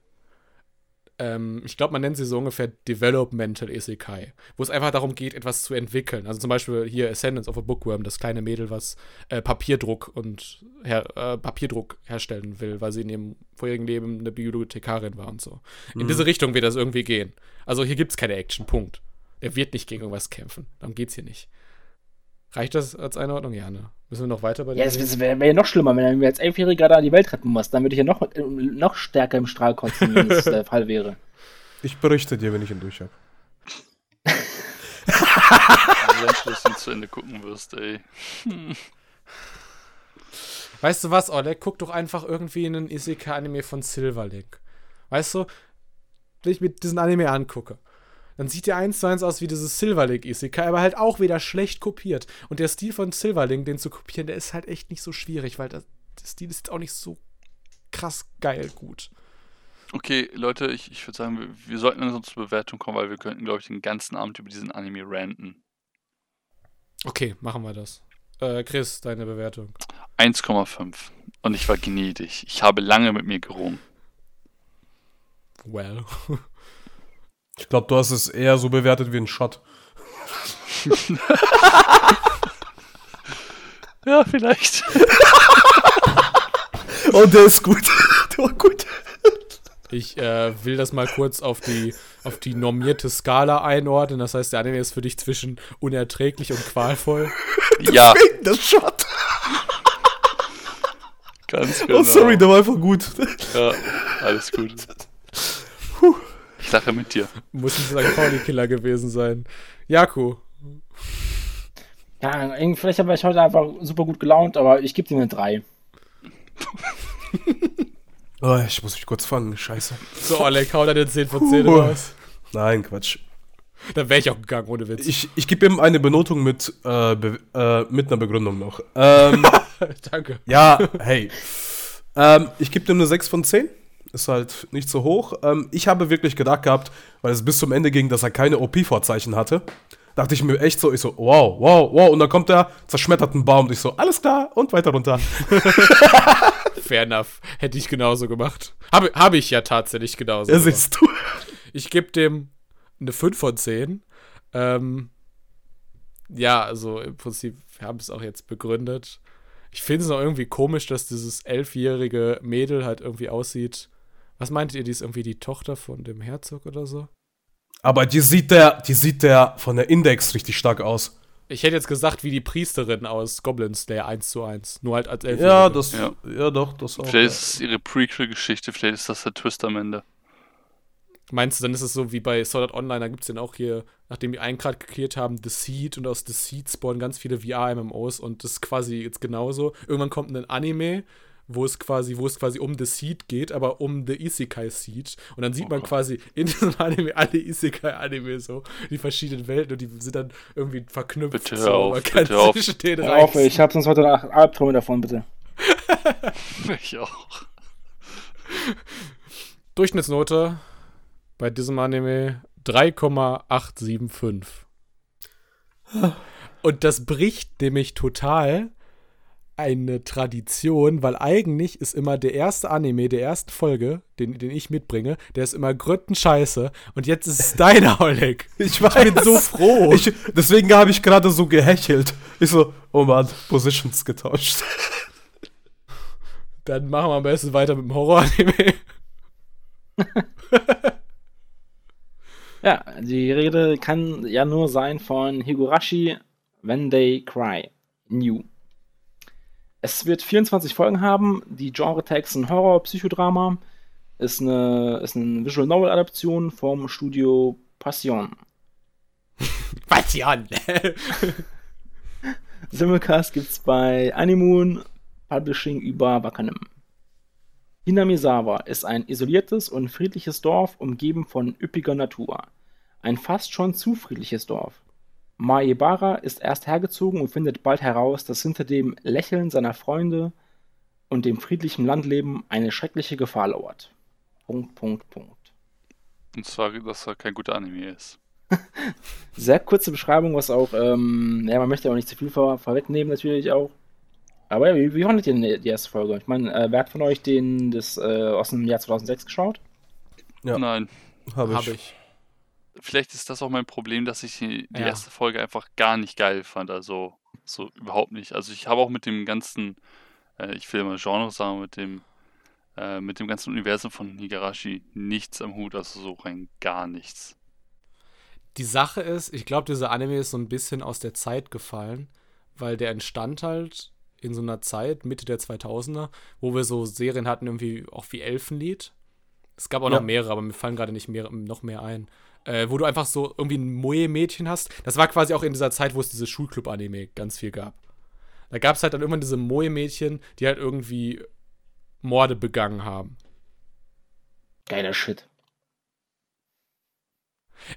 Ähm, ich glaube, man nennt sie so ungefähr Developmental Isekai, wo es einfach darum geht, etwas zu entwickeln. Also zum Beispiel hier Ascendance of a Bookworm, das kleine Mädel, was äh, Papierdruck und her äh, Papierdruck herstellen will, weil sie in ihrem vorherigen Leben eine Bibliothekarin war und so. In
Mhm.
diese Richtung wird das irgendwie gehen. Also hier gibt es keine Action, Punkt. Er wird nicht gegen irgendwas kämpfen. Darum geht's hier nicht. Reicht das als Einordnung? Ja, ne? Müssen wir noch weiter bei
Ja,
dem-
es wäre wär ja noch schlimmer, wenn mir als Elfjähriger da die Welt retten muss. Dann würde ich ja noch, noch stärker im Strahl kotzen, wenn das der Fall wäre.
Ich berichte dir, wenn ich ihn durch habe.
Also, wenn du das nicht zu Ende gucken wirst, ey.
Weißt du was, Oleg? Guck doch einfach irgendwie in einen Isekai-Anime von Silverlink. Weißt du, wenn ich mir diesen Anime angucke, dann sieht der eins zu eins aus wie dieses Silverlink Isekai, aber halt auch wieder schlecht kopiert. Und der Stil von Silverlink, den zu kopieren, der ist halt echt nicht so schwierig, weil das, der Stil ist auch nicht so krass geil gut.
Okay, Leute, ich, ich würde sagen, wir, wir sollten langsam zur Bewertung kommen, weil wir könnten, glaube ich, den ganzen Abend über diesen Anime ranten.
Okay, machen wir das. Äh, Chris, deine Bewertung.
1,5. Und ich war gnädig. Ich habe lange mit mir gerungen.
Well.
Ich glaube, du hast es eher so bewertet wie ein Shot.
Ja, vielleicht.
Oh, der ist gut. der war gut.
Ich äh, will das mal kurz auf die, auf die normierte Skala einordnen. Das heißt, der Anime ist für dich zwischen unerträglich und qualvoll.
ja,
Der Shot.
ganz genau.
Oh, sorry, der war einfach gut.
Ja, alles gut. Ich lache mit dir.
Muss ein St. Pauli-Killer gewesen sein. Jaku,
Ja, irgendwie, vielleicht war ich heute einfach super gut gelaunt, aber ich gebe dir eine 3.
Oh, ich muss mich kurz fangen. Scheiße.
so Oleg, hau deine 10 von 10
Puh.
raus.
Nein, Quatsch.
Dann wäre ich auch gegangen, ohne Witz.
Ich, ich gebe ihm eine Benotung mit, äh, be äh, mit einer Begründung noch. Ähm,
Danke.
ja, hey. Ähm, ich gebe ihm eine 6 von 10. Ist halt nicht so hoch. Ähm, ich habe wirklich gedacht gehabt, weil es bis zum Ende ging, dass er keine OP-Vorzeichen hatte. Dachte ich mir echt so, ich so, wow, wow, wow. Und dann kommt er, zerschmettert einen Baum. Und ich so, alles klar, und weiter runter.
Fair enough. Hätte ich genauso gemacht. Habe hab ich ja tatsächlich genauso
Ja,
gemacht.
siehst du.
Ich gebe dem eine 5 von 10. Ähm, ja, also im Prinzip, wir haben es auch jetzt begründet. Ich finde es noch irgendwie komisch, dass dieses elfjährige Mädel halt irgendwie aussieht. Was meint ihr, die ist irgendwie die Tochter von dem Herzog oder so?
Aber die sieht der, die sieht der von der Index richtig stark aus.
Ich hätte jetzt gesagt, wie die Priesterin aus Goblin Slayer 1 zu 1. Nur halt als elfjährige.
Ja, das,
Ja.
ja, doch, das auch.
Vielleicht ist es ihre Prequel-Geschichte, vielleicht ist das der Twist am Ende.
Meinst du, dann ist es so wie bei Sword Art Online, da gibt es dann auch hier, nachdem die einen gerade geklärt haben, The Seed und aus The Seed spawnen ganz viele VR-MMOs und das ist quasi jetzt genauso. Irgendwann kommt ein Anime, wo es quasi, wo es quasi um The Seed geht, aber um The Isekai Seed. Und dann sieht man
Oh.
quasi in diesem Anime alle Isekai-Anime so, die verschiedenen Welten und die sind dann irgendwie verknüpft.
Bitte
so,
hör auf,
man kann
bitte hör auf.
Hör auf, ich habe sonst heute Nacht Albträume davon, bitte.
Ich auch.
Durchschnittsnote bei diesem Anime 3,875. Und das bricht nämlich total eine Tradition, weil eigentlich ist immer der erste Anime der ersten Folge, den, den ich mitbringe, der ist immer grüttenscheiße. Und jetzt ist es deiner, Oleg.
Ich, weiß. ich bin so froh. Ich, deswegen habe ich gerade so gehechelt. Ich so, oh Mann, Positions getauscht.
Dann machen wir am besten weiter mit dem Horror-Anime.
ja, die Rede kann ja nur sein von Higurashi When They Cry. New. Es wird 24 Folgen haben. Die Genre-Tags sind Horror, Psychodrama. Ist eine, ist eine Visual Novel-Adaption vom Studio Passion.
Passion!
Simulcast gibt's bei Animoon Publishing über Wakanim. Hinamizawa ist ein isoliertes und friedliches Dorf, umgeben von üppiger Natur. Ein fast schon zu friedliches Dorf. Maebara ist erst hergezogen und findet bald heraus, dass hinter dem Lächeln seiner Freunde und dem friedlichen Landleben eine schreckliche Gefahr lauert. Punkt, Punkt, Punkt.
Und zwar, dass er kein guter Anime ist.
Sehr kurze Beschreibung, was auch, ähm, ja, man möchte auch nicht zu viel vor, vorwegnehmen, natürlich auch. Aber ja, wie, wie fandet ihr denn die erste Folge? Ich meine, äh, wer hat von euch den das, äh, aus dem Jahr 2006 geschaut?
Ja. Nein.
Habe ich. Hab ich
vielleicht ist das auch mein Problem, dass ich die, die ja. erste Folge einfach gar nicht geil fand. Also so überhaupt nicht. Also ich habe auch mit dem ganzen, äh, ich will immer Genre sagen, mit dem, äh, mit dem ganzen Universum von Higarashi nichts am Hut, also so rein gar nichts.
Die Sache ist, ich glaube, dieser Anime ist so ein bisschen aus der Zeit gefallen, weil der entstand halt in so einer Zeit, Mitte der 2000er, wo wir so Serien hatten, irgendwie auch wie Elfenlied. Es gab auch ja. noch mehrere, aber mir fallen gerade nicht mehr, noch mehr ein äh, wo du einfach so irgendwie ein Moe-Mädchen hast. Das war quasi auch in dieser Zeit, wo es diese Schulclub-Anime ganz viel gab. Da gab es halt dann irgendwann diese Moe-Mädchen, die halt irgendwie Morde begangen haben.
Geiler Shit.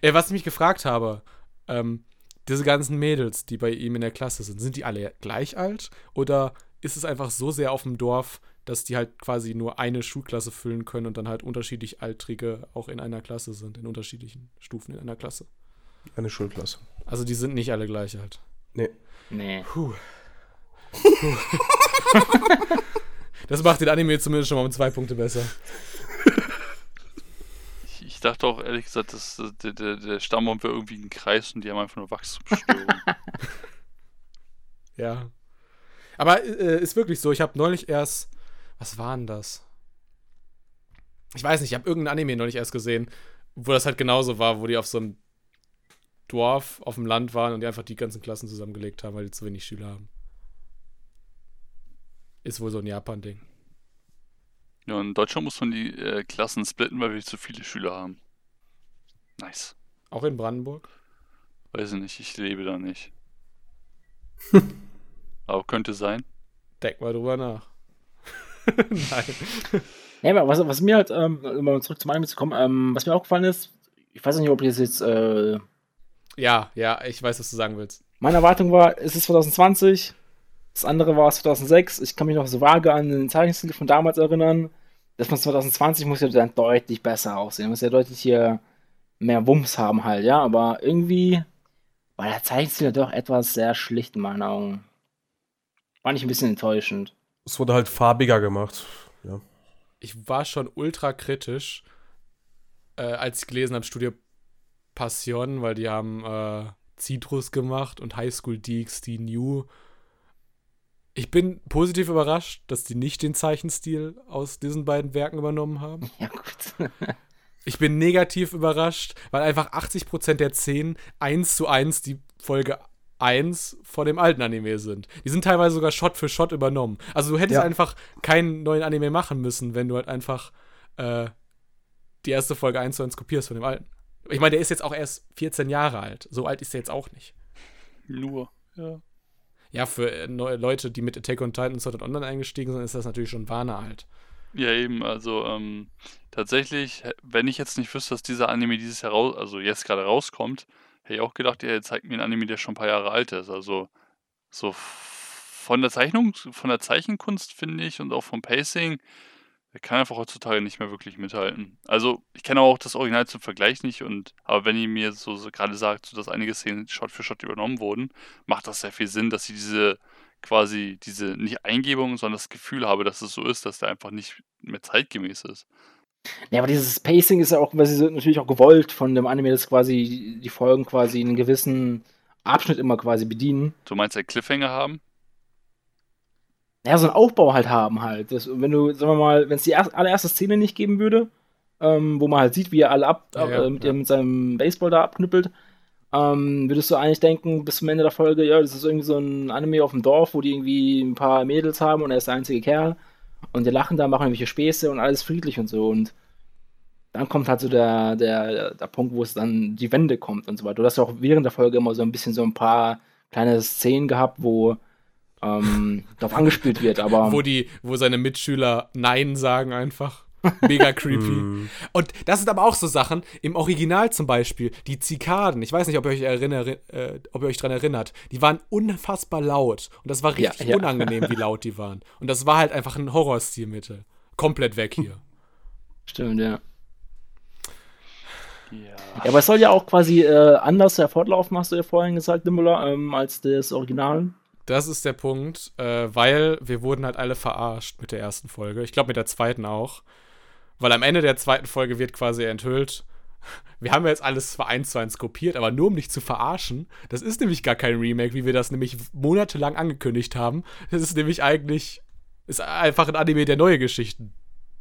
Äh, was ich mich gefragt habe, ähm, diese ganzen Mädels, die bei ihm in der Klasse sind, sind die alle gleich alt? Oder ist es einfach so sehr auf dem Dorf, dass die halt quasi nur eine Schulklasse füllen können und dann halt unterschiedlich Altrige auch in einer Klasse sind, in unterschiedlichen Stufen in einer Klasse.
Eine Schulklasse.
Also die sind nicht alle gleich alt.
Nee.
Nee.
Puh. Puh. das macht den Anime zumindest schon mal um zwei Punkte besser.
Ich, ich dachte auch ehrlich gesagt, dass der, der, der Stammbaum wäre irgendwie ein Kreis und die haben einfach nur Wachstumsstörungen.
ja. Aber äh, ist wirklich so, ich habe neulich erst was war denn das? Ich weiß nicht, ich habe irgendein Anime noch nicht erst gesehen, wo das halt genauso war, wo die auf so einem Dorf auf dem Land waren und die einfach die ganzen Klassen zusammengelegt haben, weil die zu wenig Schüler haben. Ist wohl so ein Japan-Ding.
Ja, in Deutschland muss man die äh, Klassen splitten, weil wir zu viele Schüler haben. Nice.
Auch in Brandenburg?
Weiß ich nicht, ich lebe da nicht. Aber könnte sein.
Denk mal drüber nach.
Nein. Ja, aber was, was mir halt, ähm, um mal zurück zum Anime zu kommen, ähm, was mir aufgefallen ist, ich weiß nicht, ob ich das jetzt. Äh,
ja, ja, ich weiß, was du sagen willst.
Meine Erwartung war, es ist 2020, das andere war 2006. Ich kann mich noch so vage an den Zeichenstil von damals erinnern. Das von 2020 muss ja dann deutlich besser aussehen. Muss ja deutlich hier mehr Wumms haben halt, ja. Aber irgendwie war der Zeichenstil doch etwas sehr schlicht in meinen Augen. Fand ich ein bisschen enttäuschend
es wurde halt farbiger gemacht. Ja.
Ich war schon ultra kritisch, äh, als ich gelesen habe, Studio Passion, weil die haben äh, Citrus gemacht und High School DxD New. Ich bin positiv überrascht, dass die nicht den Zeichenstil aus diesen beiden Werken übernommen haben.
Ja, gut.
ich bin negativ überrascht, weil einfach 80% der Szenen eins zu eins die Folge 1 von dem alten Anime sind. Die sind teilweise sogar Shot für Shot übernommen. Also du hättest ja. einfach keinen neuen Anime machen müssen, wenn du halt einfach äh, die erste Folge 1 zu 1 kopierst von dem alten. Ich meine, der ist jetzt auch erst 14 Jahre alt. So alt ist er jetzt auch nicht.
Nur, ja.
Ja, für äh, neue Leute, die mit Attack on Titan und Sword Online eingestiegen sind, ist das natürlich schon Warner alt.
Ja, eben, also ähm, tatsächlich, wenn ich jetzt nicht wüsste, dass dieser Anime dieses Jahr raus, also jetzt gerade rauskommt, Hätte ich auch gedacht, er zeigt mir einen Anime, der schon ein paar Jahre alt ist. Also so von der Zeichnung, von der Zeichenkunst finde ich und auch vom Pacing Der kann einfach heutzutage nicht mehr wirklich mithalten. Also, ich kenne auch das Original zum Vergleich nicht und aber wenn ihr mir so, so gerade sagt, so, dass einige Szenen Shot für Shot übernommen wurden, macht das sehr viel Sinn, dass sie diese quasi diese nicht Eingebung, sondern das Gefühl habe, dass es so ist, dass der einfach nicht mehr zeitgemäß ist.
Ja, aber dieses Pacing ist ja auch, weil sie natürlich auch gewollt von dem Anime, dass quasi die Folgen quasi einen gewissen Abschnitt immer quasi bedienen.
Du meinst, ein Cliffhanger haben?
Ja, so einen Aufbau halt haben halt. Das, wenn du, sagen wir mal, wenn es die erst, allererste Szene nicht geben würde, ähm, wo man halt sieht, wie er alle ab,
Ja,
äh, mit,
ja.
mit seinem Baseball da abknüppelt, ähm, würdest du eigentlich denken, bis zum Ende der Folge, ja, das ist irgendwie so ein Anime auf dem Dorf, wo die irgendwie ein paar Mädels haben und er ist der einzige Kerl und die lachen da, machen irgendwelche Späße und alles friedlich und so und dann kommt halt so der, der, der Punkt, wo es dann die Wende kommt und so weiter. Du hast ja auch während der Folge immer so ein bisschen so ein paar kleine Szenen gehabt, wo ähm, darauf angespielt wird, aber
Wo, die, wo seine Mitschüler Nein sagen einfach. Mega creepy.
Mm.
Und das sind aber auch so Sachen, im Original zum Beispiel, die Zikaden, ich weiß nicht, ob ihr euch, erinnert, äh, ob ihr euch dran erinnert, die waren unfassbar laut. Und das war
Ja,
richtig
ja.
unangenehm, wie laut die waren. Und das war halt einfach ein Horrorstilmittel. Komplett weg hier.
stimmt, ja.
Ja.
Ja, aber es soll ja auch quasi äh, anders ja fortlaufen, hast du ja vorhin gesagt, Nimbula, ähm, als das Original.
Das ist der Punkt, äh, weil wir wurden halt alle verarscht mit der ersten Folge. Ich glaube mit der zweiten auch. Weil am Ende der zweiten Folge wird quasi enthüllt, wir haben ja jetzt alles zwar eins zu eins kopiert, aber nur um dich zu verarschen. Das ist nämlich gar kein Remake, wie wir das nämlich monatelang angekündigt haben. Das ist nämlich eigentlich, ist einfach ein Anime, der neue Geschichten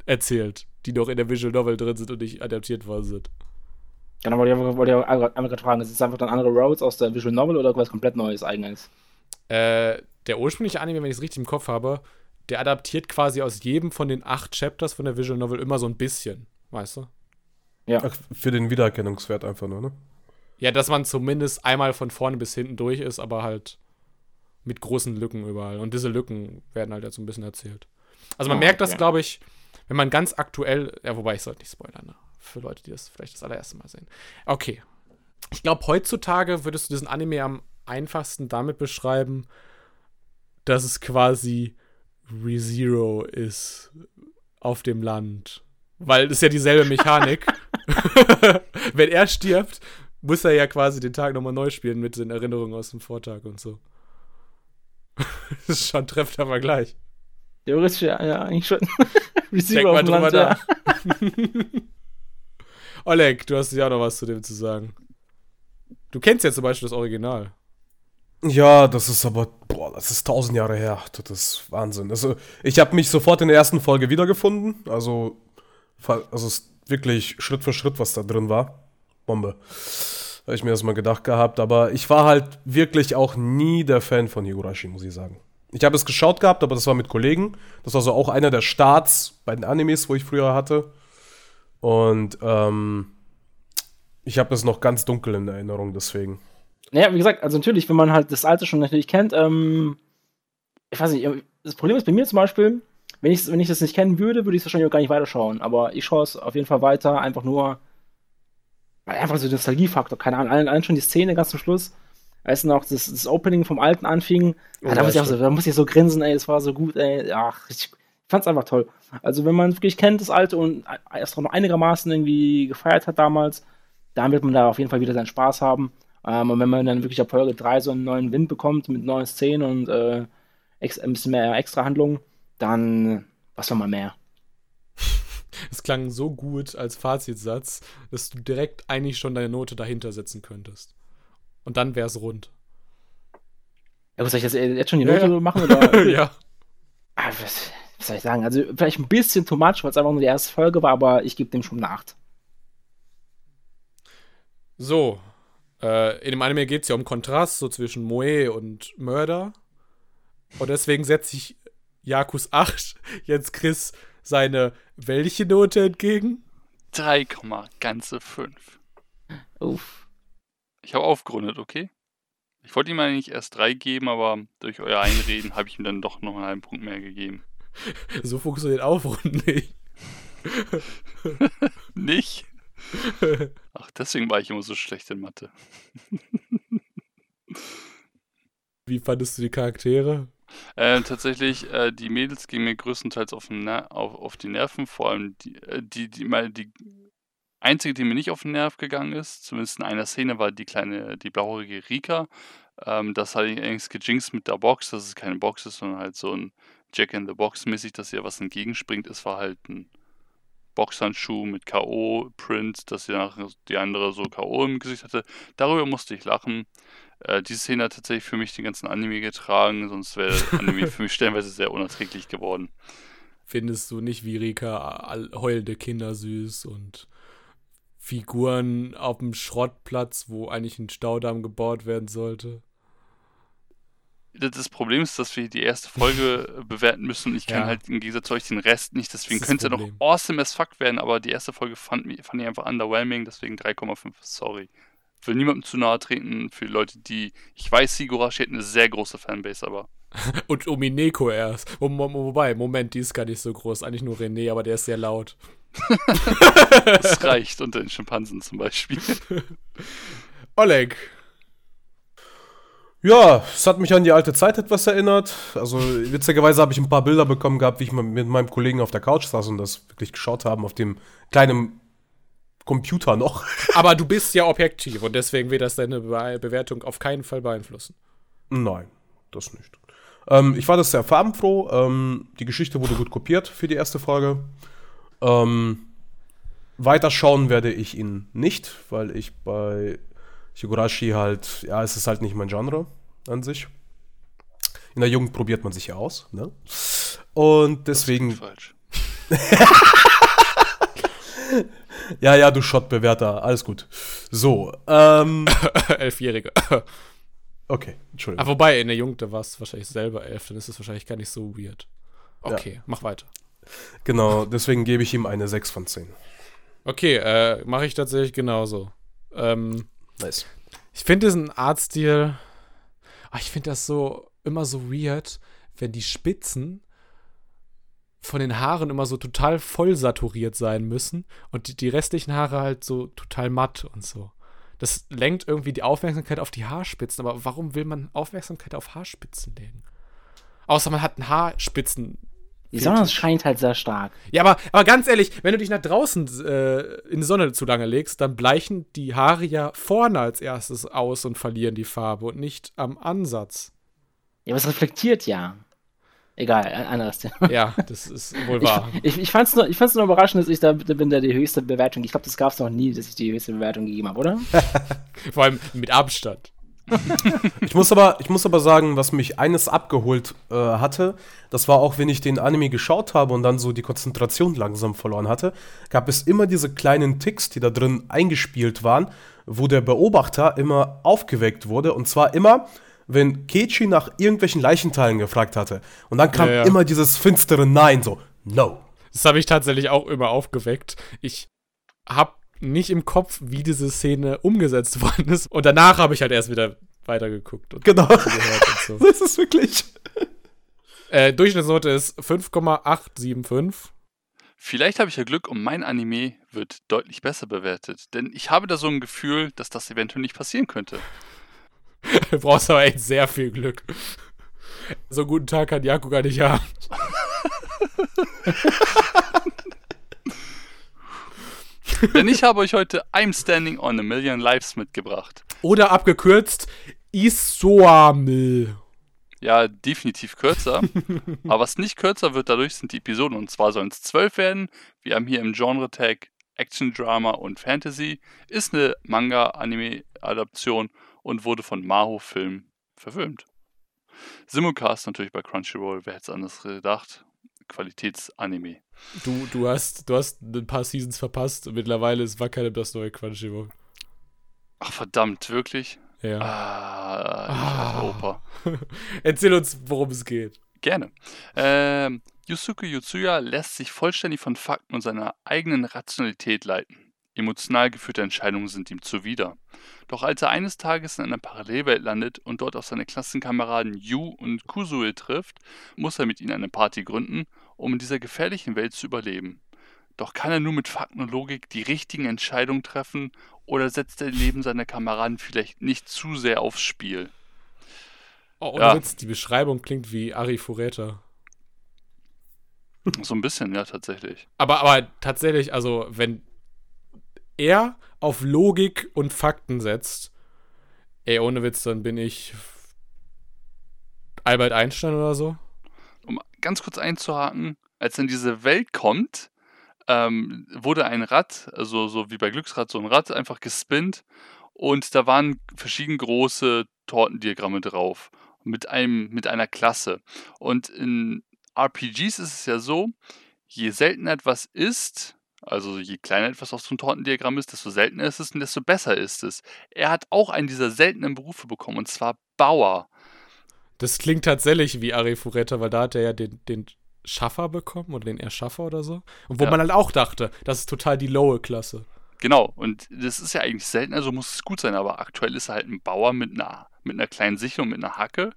erzählt, die noch in der Visual Novel drin sind und nicht adaptiert worden sind.
Genau, wollte ich, wollte ich auch einmal gerade fragen, ist es einfach dann andere Roads aus der Visual Novel oder was komplett Neues eigenes?
Äh, der ursprüngliche Anime, wenn ich es richtig im Kopf habe, der adaptiert quasi aus jedem von den acht Chapters von der Visual Novel immer so ein bisschen, weißt du?
Ja.
Ach, für den Wiedererkennungswert einfach nur, ne?
Ja, dass man zumindest einmal von vorne bis hinten durch ist, aber halt mit großen Lücken überall. Und diese Lücken werden halt jetzt so ein bisschen erzählt. Also man
Ah,
merkt das,
okay.
glaube ich, wenn man ganz aktuell, ja, wobei ich sollte nicht spoilern, ne? für Leute, die das vielleicht das allererste Mal sehen. Okay. Ich glaube, heutzutage würdest du diesen Anime am einfachsten damit beschreiben, dass es quasi ReZero ist auf dem Land. Weil es ist ja dieselbe Mechanik. Wenn er stirbt, muss er ja quasi den Tag nochmal neu spielen mit den Erinnerungen aus dem Vortag und so. das ist schon treffender Vergleich.
Theoretisch ja, ja eigentlich schon.
Mal
auf dem Land, ja.
Oleg, du hast ja auch noch was zu dem zu sagen. Du kennst ja zum Beispiel das Original.
Ja, das ist aber, boah, das ist tausend Jahre her. Das ist Wahnsinn. Also, ich habe mich sofort in der ersten Folge wiedergefunden. Also, also wirklich Schritt für Schritt, was da drin war. Bombe. Habe ich mir das mal gedacht gehabt. Aber ich war halt wirklich auch nie der Fan von Higurashi, muss ich sagen. Ich habe es geschaut gehabt, aber das war mit Kollegen. Das war so auch einer der Starts bei den Animes, wo ich früher hatte. Und ähm, ich habe das noch ganz dunkel in Erinnerung, deswegen.
Naja, wie gesagt, also natürlich, wenn man halt das Alte schon natürlich kennt, ähm, ich weiß nicht, das Problem ist bei mir zum Beispiel, wenn ich, wenn ich das nicht kennen würde, würde ich es wahrscheinlich auch gar nicht weiterschauen. Aber ich schaue es auf jeden Fall weiter, einfach nur, weil einfach so Nostalgiefaktor, keine Ahnung, allein, schon die Szene ganz zum Schluss, als noch das, das Opening vom Alten anfing,
Oh,
ja, da, muss ich auch so, da muss ich so grinsen, ey, es war so gut, ey, ach, ich fand's einfach toll. Also wenn man wirklich kennt, das Alte und erst auch noch einigermaßen irgendwie gefeiert hat damals, dann wird man da auf jeden Fall wieder seinen Spaß haben. Ähm, und wenn man dann wirklich ab Folge 3 so einen neuen Wind bekommt mit neuen Szenen und äh, ein bisschen mehr extra Handlung, dann was soll man mehr?
Es klang so gut als Fazitsatz, dass du direkt eigentlich schon deine Note dahinter setzen könntest. Und dann wär's rund.
Ja, soll ich das jetzt schon die
Ja,
Note
ja.
machen? Oder?
ja.
Ah, was, was soll ich sagen? Also vielleicht ein bisschen too much, weil es einfach nur die erste Folge war, aber ich gebe dem schon eine 8.
So. Äh, in dem Anime geht es ja um Kontrast, so zwischen Moe und Mörder. Und deswegen setze ich Jakus 8 jetzt Chris seine welche Note entgegen?
3, ganze 5.
Uff.
Ich habe aufgerundet, okay? Ich wollte ihm eigentlich erst 3 geben, aber durch euer Einreden habe ich ihm dann doch noch einen halben Punkt mehr gegeben.
So funktioniert Aufrunden nicht.
Nicht? Deswegen war ich immer so schlecht in Mathe.
Wie fandest du die Charaktere?
Äh, tatsächlich, äh, die Mädels gingen mir größtenteils auf, auf, auf die Nerven, vor allem die, äh, die, die, mal die einzige, die mir nicht auf den Nerv gegangen ist, zumindest in einer Szene, war die kleine, die blauhaarige Rika. Ähm, das hatte ich eigentlich gejinxt mit der Box, dass es keine Box ist, sondern halt so ein Jack in the Box mäßig, dass ihr was entgegenspringt. Es war halt ein Boxhandschuh mit K.O.-Print, dass sie danach die andere so K.O. im Gesicht hatte. Darüber musste ich lachen. Äh, die Szene hat tatsächlich für mich den ganzen Anime getragen, sonst wäre Anime für mich stellenweise sehr unerträglich geworden.
Findest du nicht wie Rika heulende Kinder süß und Figuren auf dem Schrottplatz, wo eigentlich ein Staudamm gebaut werden sollte?
Das Problem ist, dass wir die erste Folge bewerten müssen und ich kann
Ja.
halt im Gegensatz zu euch den Rest nicht. Deswegen
Das
könnte es ja
das
noch awesome as fuck werden, aber die erste Folge fand, fand ich einfach underwhelming, deswegen 3,5. Sorry. Will niemandem zu nahe treten für Leute, die. Ich weiß, Higurashi hat eine sehr große Fanbase, aber
Und Omineko erst. Wo, wo, wobei, Moment, die ist gar nicht so groß. Eigentlich nur René, aber der ist sehr laut.
es reicht unter den Schimpansen zum Beispiel.
Oleg.
Ja, es hat mich an die alte Zeit etwas erinnert. Also witzigerweise habe ich ein paar Bilder bekommen gehabt, wie ich mit meinem Kollegen auf der Couch saß und das wirklich geschaut haben auf dem kleinen Computer noch.
Aber du bist ja objektiv und deswegen wird das deine Be Bewertung auf keinen Fall beeinflussen.
Nein, das nicht. Ähm, ich war das sehr farbenfroh. Ähm, die Geschichte wurde gut kopiert für die erste Folge. Ähm, weiterschauen werde ich ihn nicht, weil ich bei Higurashi halt, ja, es ist halt nicht mein Genre an sich. In der Jugend probiert man sich ja aus, ne? Und deswegen,
Falsch.
ja, ja, du Schottbewerter, alles gut. So, ähm,
Elfjährige.
okay, Entschuldigung.
Ah, wobei, in der Jugend, da warst du wahrscheinlich selber elf, dann ist es wahrscheinlich gar nicht so weird. Okay, mach weiter.
Genau, deswegen gebe ich ihm eine 6 von 10.
Okay, äh, mache ich tatsächlich genauso. Ähm,
Nice.
ich finde diesen Artstil, ach, ich finde das so immer so weird, wenn die Spitzen von den Haaren immer so total voll saturiert sein müssen und die, die restlichen Haare halt so total matt und so. Das lenkt irgendwie die Aufmerksamkeit auf die Haarspitzen, aber warum will man Aufmerksamkeit auf Haarspitzen legen? Außer man hat einen Haarspitzen.
Die Sonne scheint halt sehr stark.
Ja, aber, aber ganz ehrlich, wenn du dich nach draußen äh, in die Sonne zu lange legst, dann bleichen die Haare ja vorne als erstes aus und verlieren die Farbe und nicht am Ansatz.
Ja, aber es reflektiert ja. Egal, ein anderes Thema.
Ja, das ist wohl
Ich,
wahr.
ich, ich fand es nur, ich fand's nur überraschend, dass ich da da bin, der die höchste Bewertung. Ich glaube, das gab es noch nie, dass ich die höchste Bewertung gegeben habe, oder?
Vor allem mit Abstand.
Ich muss aber, ich muss aber sagen, was mich eines abgeholt äh, hatte, das war auch, wenn ich den Anime geschaut habe und dann so die Konzentration langsam verloren hatte, gab es immer diese kleinen Ticks, die da drin eingespielt waren, wo der Beobachter immer aufgeweckt wurde und zwar immer, wenn Keiichi nach irgendwelchen Leichenteilen gefragt hatte. Und dann kam
Ja, ja.
immer dieses finstere Nein, so, no.
Das habe ich tatsächlich auch immer aufgeweckt. Ich habe nicht im Kopf, wie diese Szene umgesetzt worden ist. Und danach habe ich halt erst wieder weitergeguckt und
Genau.
gehört und so.
Das ist wirklich.
Äh, Durchschnittsnote ist 5,875.
Vielleicht habe ich ja Glück und mein Anime wird deutlich besser bewertet. Denn ich habe da so ein Gefühl, dass das eventuell nicht passieren könnte.
Du brauchst aber echt sehr viel Glück. So einen guten Tag kann Jaku gar nicht haben.
Denn ich habe euch heute I'm Standing on a Million Lives mitgebracht.
Oder abgekürzt Isoamil.
Ja, definitiv kürzer. Aber was nicht kürzer wird dadurch, sind die Episoden. Und zwar sollen es zwölf werden. Wir haben hier im Genre-Tag Action, Drama und Fantasy. Ist eine Manga-Anime-Adaption und wurde von Maho Film verfilmt. Simulcast natürlich bei Crunchyroll. Wer hätte es anders gedacht? Qualitätsanime.
Du, du, hast, du hast ein paar Seasons verpasst und mittlerweile ist Wackerle das neue Crunchyroll.
Ach verdammt, wirklich?
Ja.
Ah,
Ah.
Opa.
Erzähl uns, worum es geht.
Gerne. Ähm, Yusuke Yutsuya lässt sich vollständig von Fakten und seiner eigenen Rationalität leiten. Emotional geführte Entscheidungen sind ihm zuwider. Doch als er eines Tages in einer Parallelwelt landet und dort auf seine Klassenkameraden Yu und Kusue trifft, muss er mit ihnen eine Party gründen, um in dieser gefährlichen Welt zu überleben. Doch kann er nur mit Fakten und Logik die richtigen Entscheidungen treffen oder setzt er das Leben seiner Kameraden vielleicht nicht zu sehr aufs Spiel?
Oh, ohne
Ja.
Witz, die Beschreibung klingt wie Ari Fureta.
So ein bisschen, ja, tatsächlich.
Aber, aber tatsächlich, also, wenn er auf Logik und Fakten setzt, ey, ohne Witz, dann bin ich Albert Einstein oder so.
Um ganz kurz einzuhaken, als in diese Welt kommt, ähm, wurde ein Rad, also so wie bei Glücksrad, so ein Rad einfach gespinnt und da waren verschieden große Tortendiagramme drauf mit einem mit einer Klasse. Und in RPGs ist es ja so, je seltener etwas ist, also je kleiner etwas auf so einem Tortendiagramm ist, desto seltener ist es und desto besser ist es. Er hat auch einen dieser seltenen Berufe bekommen und zwar Bauer.
Das klingt tatsächlich wie Ari Fureta, weil da hat er ja den, den Schaffer bekommen oder den Erschaffer oder so. Und wo
Ja.
man halt auch dachte, das ist total die lowe Klasse.
Genau, und das ist ja eigentlich selten, also muss es gut sein, aber aktuell ist er halt ein Bauer mit einer, mit einer kleinen Sicherung, mit einer Hacke.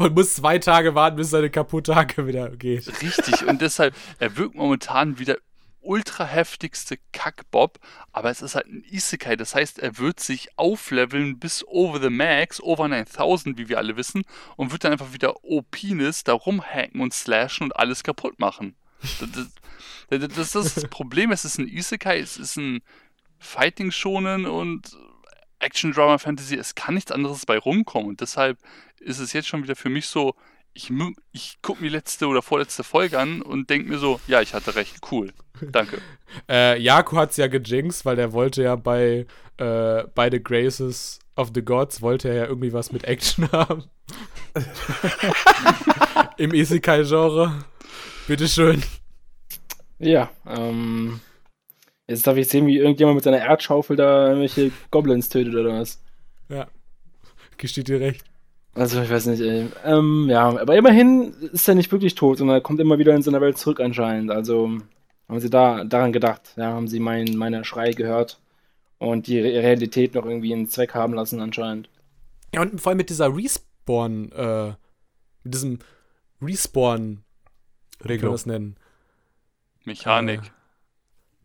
Und muss zwei Tage warten, bis seine kaputte Hacke wieder geht.
Richtig, und deshalb, er wirkt momentan wie der ultra heftigste Kackbob, aber es ist halt ein Isekai, das heißt, er wird sich aufleveln bis over the max, over 9000, wie wir alle wissen, und wird dann einfach wieder OP-Nis da rumhacken und slashen und alles kaputt machen. Das, das, das, ist das Problem, es ist ein Isekai, es ist ein Fighting-Shonen und Action-Drama-Fantasy, es kann nichts anderes bei rumkommen. Und deshalb ist es jetzt schon wieder für mich so, ich, ich gucke mir die letzte oder vorletzte Folge an und denke mir so, ja, ich hatte recht, cool. Danke.
Äh, Jaku hat's ja gejinxt, weil der wollte ja bei, äh, bei The Graces of the Gods, wollte er ja irgendwie was mit Action haben. Im Isekai-Genre. Bitteschön.
Ja, ähm. Jetzt darf ich sehen, wie irgendjemand mit seiner Erdschaufel da irgendwelche Goblins tötet oder was.
Ja. Gesteht dir recht.
Also, ich weiß nicht, ey. Ähm, ja, aber immerhin ist er nicht wirklich tot und er kommt immer wieder in seine Welt zurück anscheinend. Also, haben sie da daran gedacht. Ja, haben sie mein, meine Schrei gehört und die Re- Realität noch irgendwie einen Zweck haben lassen anscheinend.
Ja, und vor allem mit dieser Respawn, äh, mit diesem Respawn, wie kann man das nennen?
Mechanik.
Äh,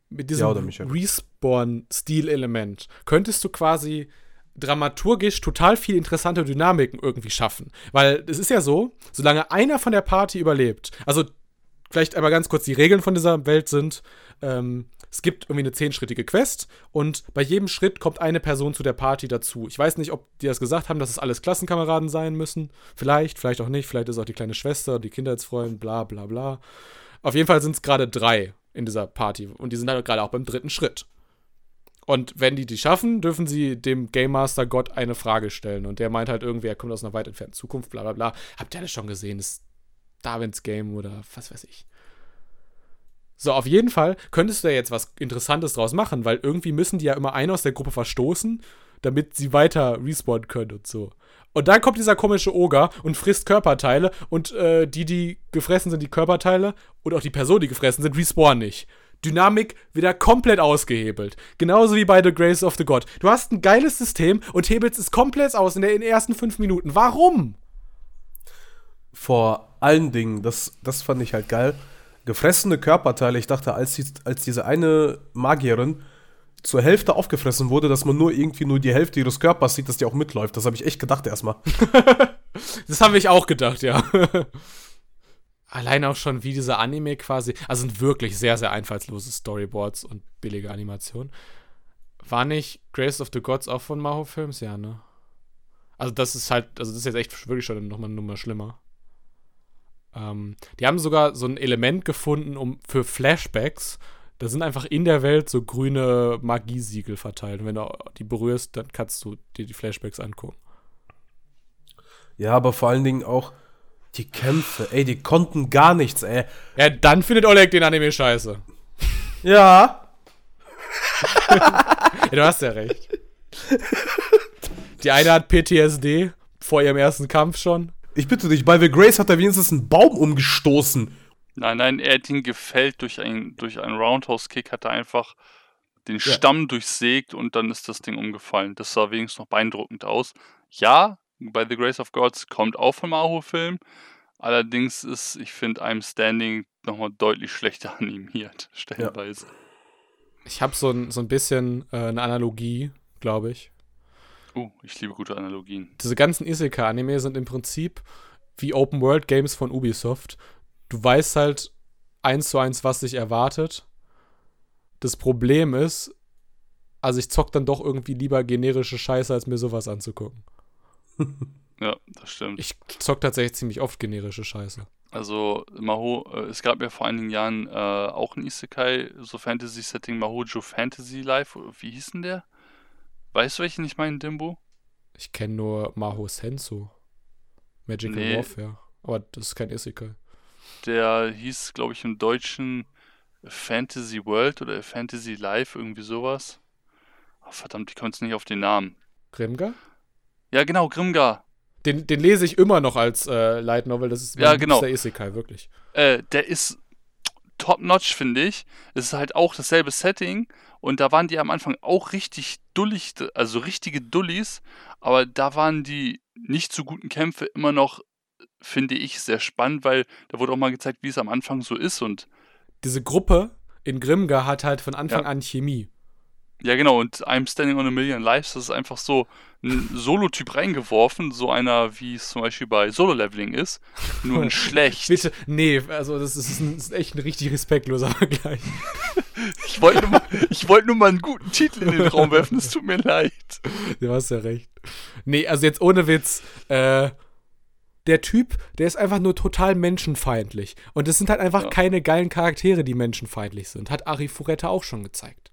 mit
Ja,
diesem
oder Michael?
Respawn-Stil-Element könntest du quasi dramaturgisch total viel interessante Dynamiken irgendwie schaffen. Weil es ist ja so, solange einer von der Party überlebt, also vielleicht einmal ganz kurz die Regeln von dieser Welt sind, ähm, es gibt irgendwie eine zehnschrittige Quest und bei jedem Schritt kommt eine Person zu der Party dazu. Ich weiß nicht, ob die das gesagt haben, dass es alles Klassenkameraden sein müssen. Vielleicht, vielleicht auch nicht. Vielleicht ist auch die kleine Schwester, die Kindheitsfreundin, bla bla bla. Auf jeden Fall sind es gerade drei in dieser Party und die sind halt gerade auch beim dritten Schritt. Und wenn die die schaffen, dürfen sie dem Game Master Gott eine Frage stellen. Und der meint halt irgendwie, er kommt aus einer weit entfernten Zukunft, bla bla bla. Habt ihr das schon gesehen? Das ist Darwins Game oder was weiß ich. So, auf jeden Fall könntest du ja jetzt was Interessantes draus machen, weil irgendwie müssen die ja immer einen aus der Gruppe verstoßen, damit sie weiter respawnen können und so. Und dann kommt dieser komische Oger und frisst Körperteile und äh, die, die gefressen sind, die Körperteile und auch die Personen, die gefressen sind, respawnen nicht. Dynamik wieder komplett ausgehebelt. Genauso wie bei The Grace of the God. Du hast ein geiles System und hebelst es komplett aus in, der, in den ersten fünf Minuten. Warum?
Vor allen Dingen, das, das fand ich halt geil. Gefressene Körperteile. Ich dachte, als, die, als diese eine Magierin zur Hälfte aufgefressen wurde, dass man nur irgendwie nur die Hälfte ihres Körpers sieht, dass die auch mitläuft. Das habe ich echt gedacht erstmal.
Das habe ich auch gedacht, ja. Allein auch schon, wie dieser Anime quasi, also sind wirklich sehr, sehr einfallslose Storyboards und billige Animationen. War nicht Grace of the Gods auch von Maho Films? Ja, ne? Also das ist halt, also das ist jetzt echt wirklich schon nochmal eine Nummer schlimmer. Ähm, die haben sogar so ein Element gefunden, um für Flashbacks, da sind einfach in der Welt so grüne Magiesiegel verteilt. Und wenn du die berührst, dann kannst du dir die Flashbacks angucken.
Ja, aber vor allen Dingen auch die Kämpfe. Ey, die konnten gar nichts, ey.
Ja, dann findet Oleg den Anime scheiße.
Ja.
Ja, du hast ja recht. Die eine hat PTSD vor ihrem ersten Kampf schon.
Ich bitte dich, bei The Grace hat er wenigstens einen Baum umgestoßen.
Nein, nein, er hat ihn gefällt durch einen, durch einen Roundhouse-Kick, hat er einfach den Stamm durchsägt und dann ist das Ding umgefallen. Das sah wenigstens noch beeindruckend aus. Ja, bei The Grace of Gods kommt auch vom Maho-Film. Allerdings ist, ich finde, I'm Standing nochmal deutlich schlechter animiert, stellenweise.
Ich habe so ein, so ein bisschen äh, eine Analogie, glaube ich.
Uh, ich liebe gute Analogien.
Diese ganzen Isekai-Anime sind im Prinzip wie Open-World-Games von Ubisoft. Du weißt halt eins zu eins, was dich erwartet. Das Problem ist, also ich zock dann doch irgendwie lieber generische Scheiße, als mir sowas anzugucken.
Ja, das stimmt.
Ich zock tatsächlich ziemlich oft generische Scheiße.
Also, Maho, äh, es gab ja vor einigen Jahren äh, auch ein Isekai, so Fantasy-Setting, Mahojo Fantasy Life. Wie hieß denn der? Weißt du, welchen ich meine, Dimbo?
Ich kenne nur Maho Sensu. Magical
Nee.
Warfare. Aber das ist kein Isekai.
Der hieß, glaube ich, im Deutschen Fantasy World oder Fantasy Life, irgendwie sowas. Oh, verdammt, ich komme jetzt nicht auf den Namen.
Grimgar?
Ja, genau, Grimgar.
Den, den lese ich immer noch als äh, Light Novel. Das ist
Ja, genau.
liebster Isekai, wirklich.
Äh, der ist top-notch, finde ich. Es ist halt auch dasselbe Setting und da waren die am Anfang auch richtig dullig, also richtige Dullis, aber da waren die nicht so guten Kämpfe immer noch, finde ich, sehr spannend, weil da wurde auch mal gezeigt, wie es am Anfang so ist und
Diese Gruppe in Grimgar hat halt von Anfang
Ja.
an Chemie.
Ja genau, und I'm Standing on a Million Lives, das ist einfach so ein Solo-Typ reingeworfen, so einer, wie es zum Beispiel bei Solo-Leveling ist, nur in schlecht.
Bitte, nee, also das ist, ein, das ist echt ein richtig respektloser Vergleich.
Ich wollte nur, mal- ich wollte nur mal einen guten Titel in den Raum werfen, es tut mir leid.
Du hast ja recht. Nee, also jetzt ohne Witz, äh, der Typ, der ist einfach nur total menschenfeindlich. Und es sind halt einfach
Ja.
keine geilen Charaktere, die menschenfeindlich sind. Hat Ari Fureta auch schon gezeigt.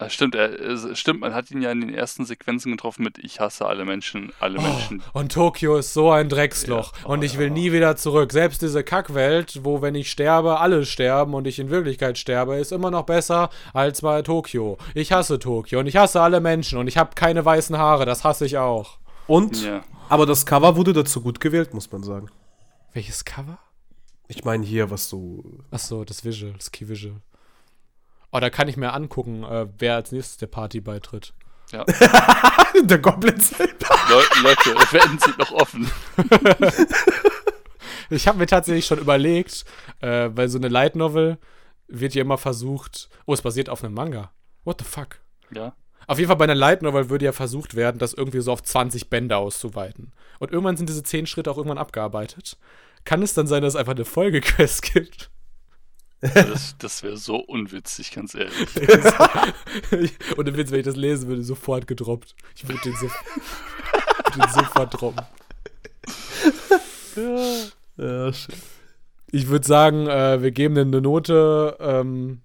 Das stimmt, er, stimmt, man hat ihn ja in den ersten Sequenzen getroffen mit Ich hasse alle Menschen, alle Menschen.
Oh, und Tokio ist so ein Drecksloch.
Ja.
und
Oh,
ich will
ja.
nie wieder zurück. Selbst diese Kackwelt, wo wenn ich sterbe, alle sterben und ich in Wirklichkeit sterbe, ist immer noch besser als bei Tokio. Ich hasse Tokio und ich hasse alle Menschen und ich habe keine weißen Haare. Das hasse ich auch.
Und,
Ja.
aber das Cover wurde dazu gut gewählt, muss man sagen.
Welches Cover?
Ich meine hier, was so.
Achso, das Visual, das Key Visual. Oh, da kann ich mir angucken, äh, wer als nächstes der Party beitritt.
ja.
der Goblin selber.
Le Leute, Wetten sind noch offen.
Ich habe mir tatsächlich schon überlegt, äh, weil so eine Light Novel wird ja immer versucht. Oh, es basiert auf einem Manga. What the fuck?
Ja.
Auf jeden Fall bei einer Light Novel würde ja versucht werden, das irgendwie so auf 20 Bände auszuweiten. Und irgendwann sind diese 10 Schritte auch irgendwann abgearbeitet. Kann es dann sein, dass es einfach eine Folgequest gibt?
Das, das wäre so unwitzig, ganz ehrlich.
Und dann Witz, wenn ich das lesen würde, sofort gedroppt. Ich würde den, so, würd den sofort droppen.
Ja, shit.
Ich würde sagen, äh, wir geben eine Note, ähm,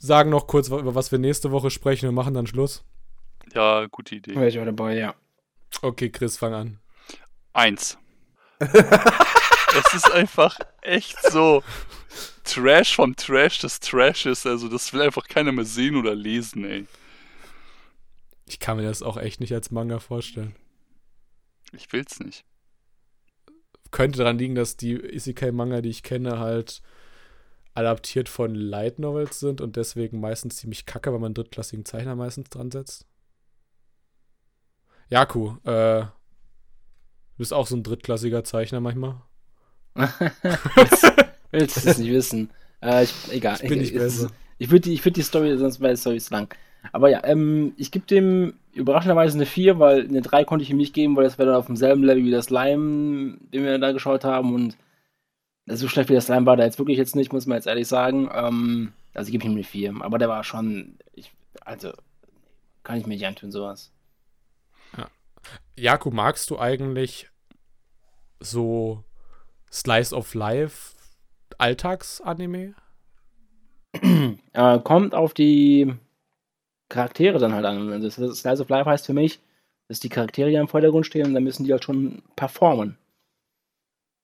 sagen noch kurz, über was wir nächste Woche sprechen und machen dann Schluss.
Ja, gute Idee.
Wäre ich auch dabei, ja.
Okay, Chris, fang an.
Eins. Es ist einfach echt so Trash vom Trash des Trashes. Also, das will einfach keiner mehr sehen oder lesen, ey.
Ich kann mir das auch echt nicht als Manga vorstellen.
Ich will's nicht.
Könnte daran liegen, dass die Isekai-Manga, die ich kenne, halt adaptiert von Light Novels sind und deswegen meistens ziemlich kacke, weil man einen drittklassigen Zeichner meistens dran setzt. Jaku, äh, du bist auch so ein drittklassiger Zeichner manchmal.
Willst, willst du es nicht wissen? Äh, ich, egal.
Ich bin nicht
es-
besser.
Ich würde die, ich würd die Story, sonst wäre die Story zu lang. Aber ja, ähm, ich gebe dem überraschenderweise eine 4, weil eine 3 konnte ich ihm nicht geben, weil das wäre dann auf demselben Level wie das Slime, den wir da geschaut haben. Und so schlecht wie das Slime war der jetzt wirklich jetzt nicht, muss man jetzt ehrlich sagen. Ähm, also gebe ich ihm eine 4. Aber der war schon, ich, also, kann ich mir nicht antun, sowas.
Jaku, magst du eigentlich so Slice of Life Alltagsanime?
Äh, kommt auf die Charaktere dann halt an. Also Das Slice of Life heißt für mich, dass die Charaktere ja im Vordergrund stehen und dann müssen die halt schon performen.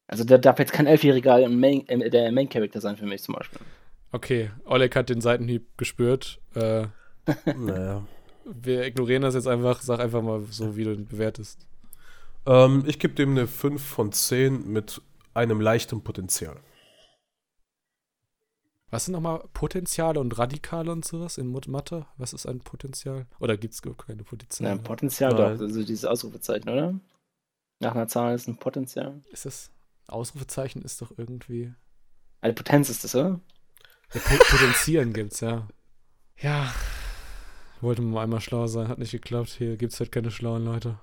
Also da darf jetzt kein Elfjähriger Main, äh, der Main Character sein für mich zum Beispiel.
Okay, Oleg hat den Seitenhieb gespürt. Äh,
Naja.
wir ignorieren das jetzt einfach. Sag einfach mal so, wie du ihn bewertest.
Ähm, ich gebe dem eine 5 von 10 mit einem leichten Potenzial.
Was sind nochmal Potenziale und Radikale und sowas in Mathe? Was ist ein Potenzial? Oder gibt es keine Potenziale?
Potenzial
Nein.
doch, also dieses Ausrufezeichen, oder? Nach einer Zahl ist ein Potenzial.
ist das Ausrufezeichen ist doch irgendwie.
Eine Potenz ist das, oder?
Ja, Po- Potenzieren gibt's, ja. Ja. Wollte mal einmal schlau sein, hat nicht geklappt. Hier gibt's halt keine schlauen Leute.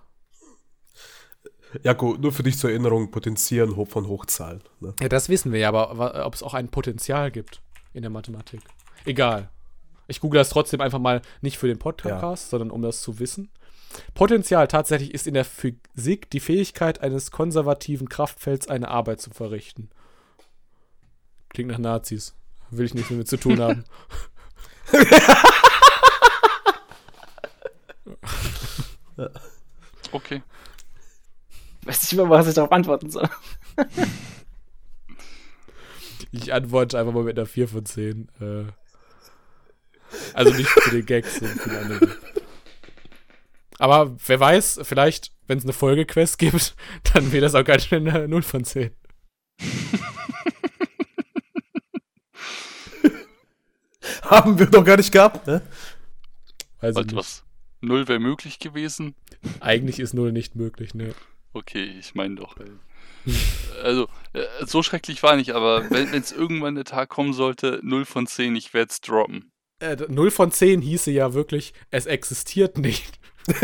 Jaco, nur für dich zur Erinnerung, potenzieren hoch von Hochzahlen. Ne?
Ja, das wissen wir ja, aber ob es auch ein Potenzial gibt in der Mathematik. Egal. Ich google das trotzdem einfach mal nicht für den Podcast, ja. sondern um das zu wissen. Potenzial tatsächlich ist in der Physik die Fähigkeit eines konservativen Kraftfelds eine Arbeit zu verrichten. Klingt nach Nazis. Will ich nichts damit zu tun haben.
okay.
Weiß nicht mehr, was ich darauf antworten soll.
ich antworte einfach mal mit einer 4 von 10. Äh, also nicht für den Gags, sondern für andere. Aber wer weiß, vielleicht, wenn es eine Folgequest gibt, dann wird das auch ganz schnell eine 0 von 10.
Haben wir doch gar nicht gehabt, ne?
Weiß also was? Null wäre möglich gewesen?
Eigentlich ist Null nicht möglich, ne?
Okay, ich meine doch. also, äh, so schrecklich war nicht, aber wenn es irgendwann der Tag kommen sollte, 0 von 10, ich werde es droppen.
Äh, 0 von 10 hieße ja wirklich, es existiert nicht.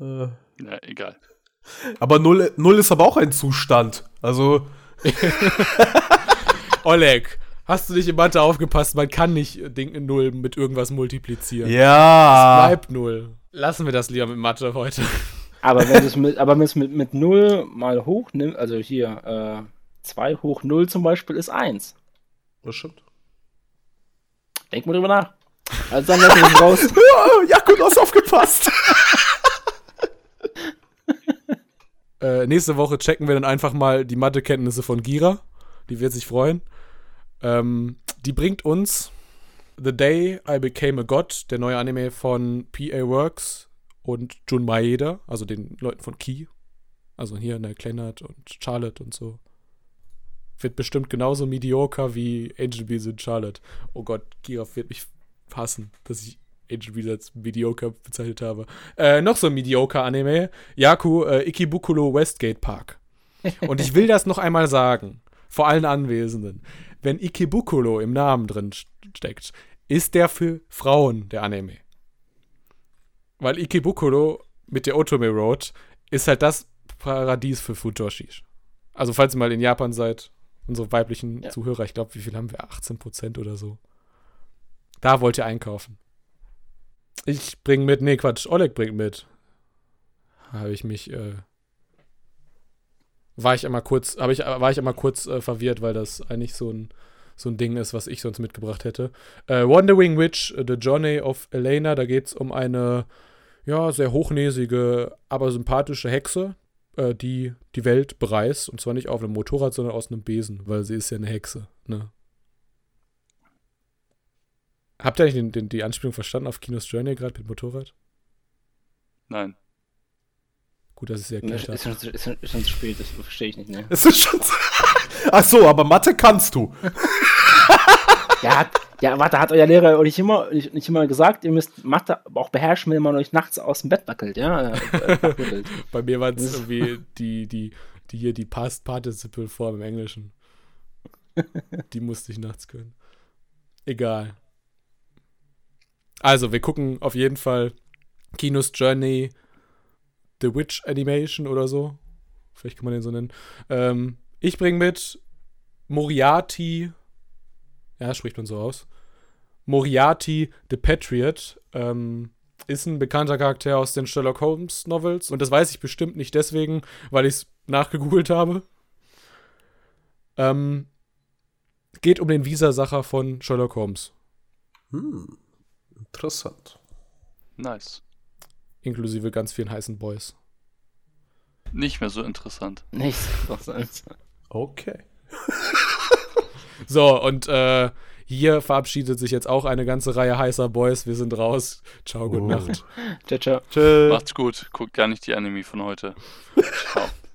ja, egal.
Aber 0, 0 ist aber auch ein Zustand. Also.
Oleg, hast du nicht in Mathe aufgepasst? Man kann nicht Ding 0 mit irgendwas multiplizieren.
Ja.
Es bleibt 0. Lassen wir das lieber mit Mathe heute.
Aber wenn es mit, aber mit, mit 0 mal hoch nimmst, also hier, äh, 2 hoch 0 zum Beispiel ist 1.
Das stimmt.
Denk mal drüber nach. Also dann lassen wir raus.
ja, gut, hast aufgepasst.
äh, nächste Woche checken wir dann einfach mal die Mathekenntnisse von Gira. Die wird sich freuen. Ähm, die bringt uns The Day I Became a God, der neue Anime von PA Works und Jun Maeda, also den Leuten von Key. Also hier in der Kleinert und Charlotte und so. Wird bestimmt genauso mediocre wie Angel Beats und Charlotte. Oh Gott, Gira wird mich hassen, dass ich Angel Beats als mediocre bezeichnet habe. Äh, noch so ein mediocre Anime. Yaku äh, Ikebukuro Westgate Park. Und ich will das noch einmal sagen, vor allen Anwesenden. Wenn Ikebukuro im Namen drin steckt, ist der für Frauen der Anime. Weil Ikebukuro mit der Otome Road ist halt das Paradies für Futoshis. Also falls ihr mal in Japan seid, unsere weiblichen ja. Zuhörer, ich glaube, wie viel haben wir? 18% oder so. Da wollt ihr einkaufen. Ich bring mit, nee, Quatsch, Oleg bringt mit. Habe ich mich, äh, war ich einmal kurz, habe ich, war ich einmal kurz äh, verwirrt, weil das eigentlich so ein so ein Ding ist, was ich sonst mitgebracht hätte. Äh, Wandering Witch, The Journey of Elena, da geht es um eine, ja, sehr hochnäsige, aber sympathische Hexe, äh, die die Welt bereist. Und zwar nicht auf einem Motorrad, sondern aus einem Besen, weil sie ist ja eine Hexe, ne? Habt ihr eigentlich den, den, die Anspielung verstanden auf Kinos Journey gerade mit Motorrad?
Nein.
Gut, dass ich es erklärt habe.
Ist, ist, ist, schon zu spät, das verstehe ich nicht, ne?
Es ist schon. Ach so, aber Mathe kannst du.
ja, hat, ja, warte, hat euer Lehrer euch nicht immer, nicht, nicht immer gesagt, ihr müsst Mathe auch beherrschen, wenn man euch nachts aus dem Bett wackelt, ja?
Bei mir waren es irgendwie die, die, die hier die Past Participle Form im Englischen. Die musste ich nachts können. Egal. Also, wir gucken auf jeden Fall Kinos Journey The Witch Animation oder so. Vielleicht kann man den so nennen. Ähm, ich bringe mit Moriarty. Ja, spricht man so aus. Moriarty the Patriot. Ähm, ist ein bekannter Charakter aus den Sherlock Holmes Novels. Und das weiß ich bestimmt nicht deswegen, weil ich es nachgegoogelt habe. Ähm, geht um den Visasacher von Sherlock Holmes.
Hm, interessant.
Nice
inklusive ganz vielen heißen Boys.
Nicht mehr so interessant.
Nicht so interessant.
Okay.
so, und äh, hier verabschiedet sich jetzt auch eine ganze Reihe heißer Boys. Wir sind raus. Ciao, gute oh. Nacht.
ciao, ciao.
Tschö. Macht's gut. Guckt gar nicht die Anime von heute. Ciao.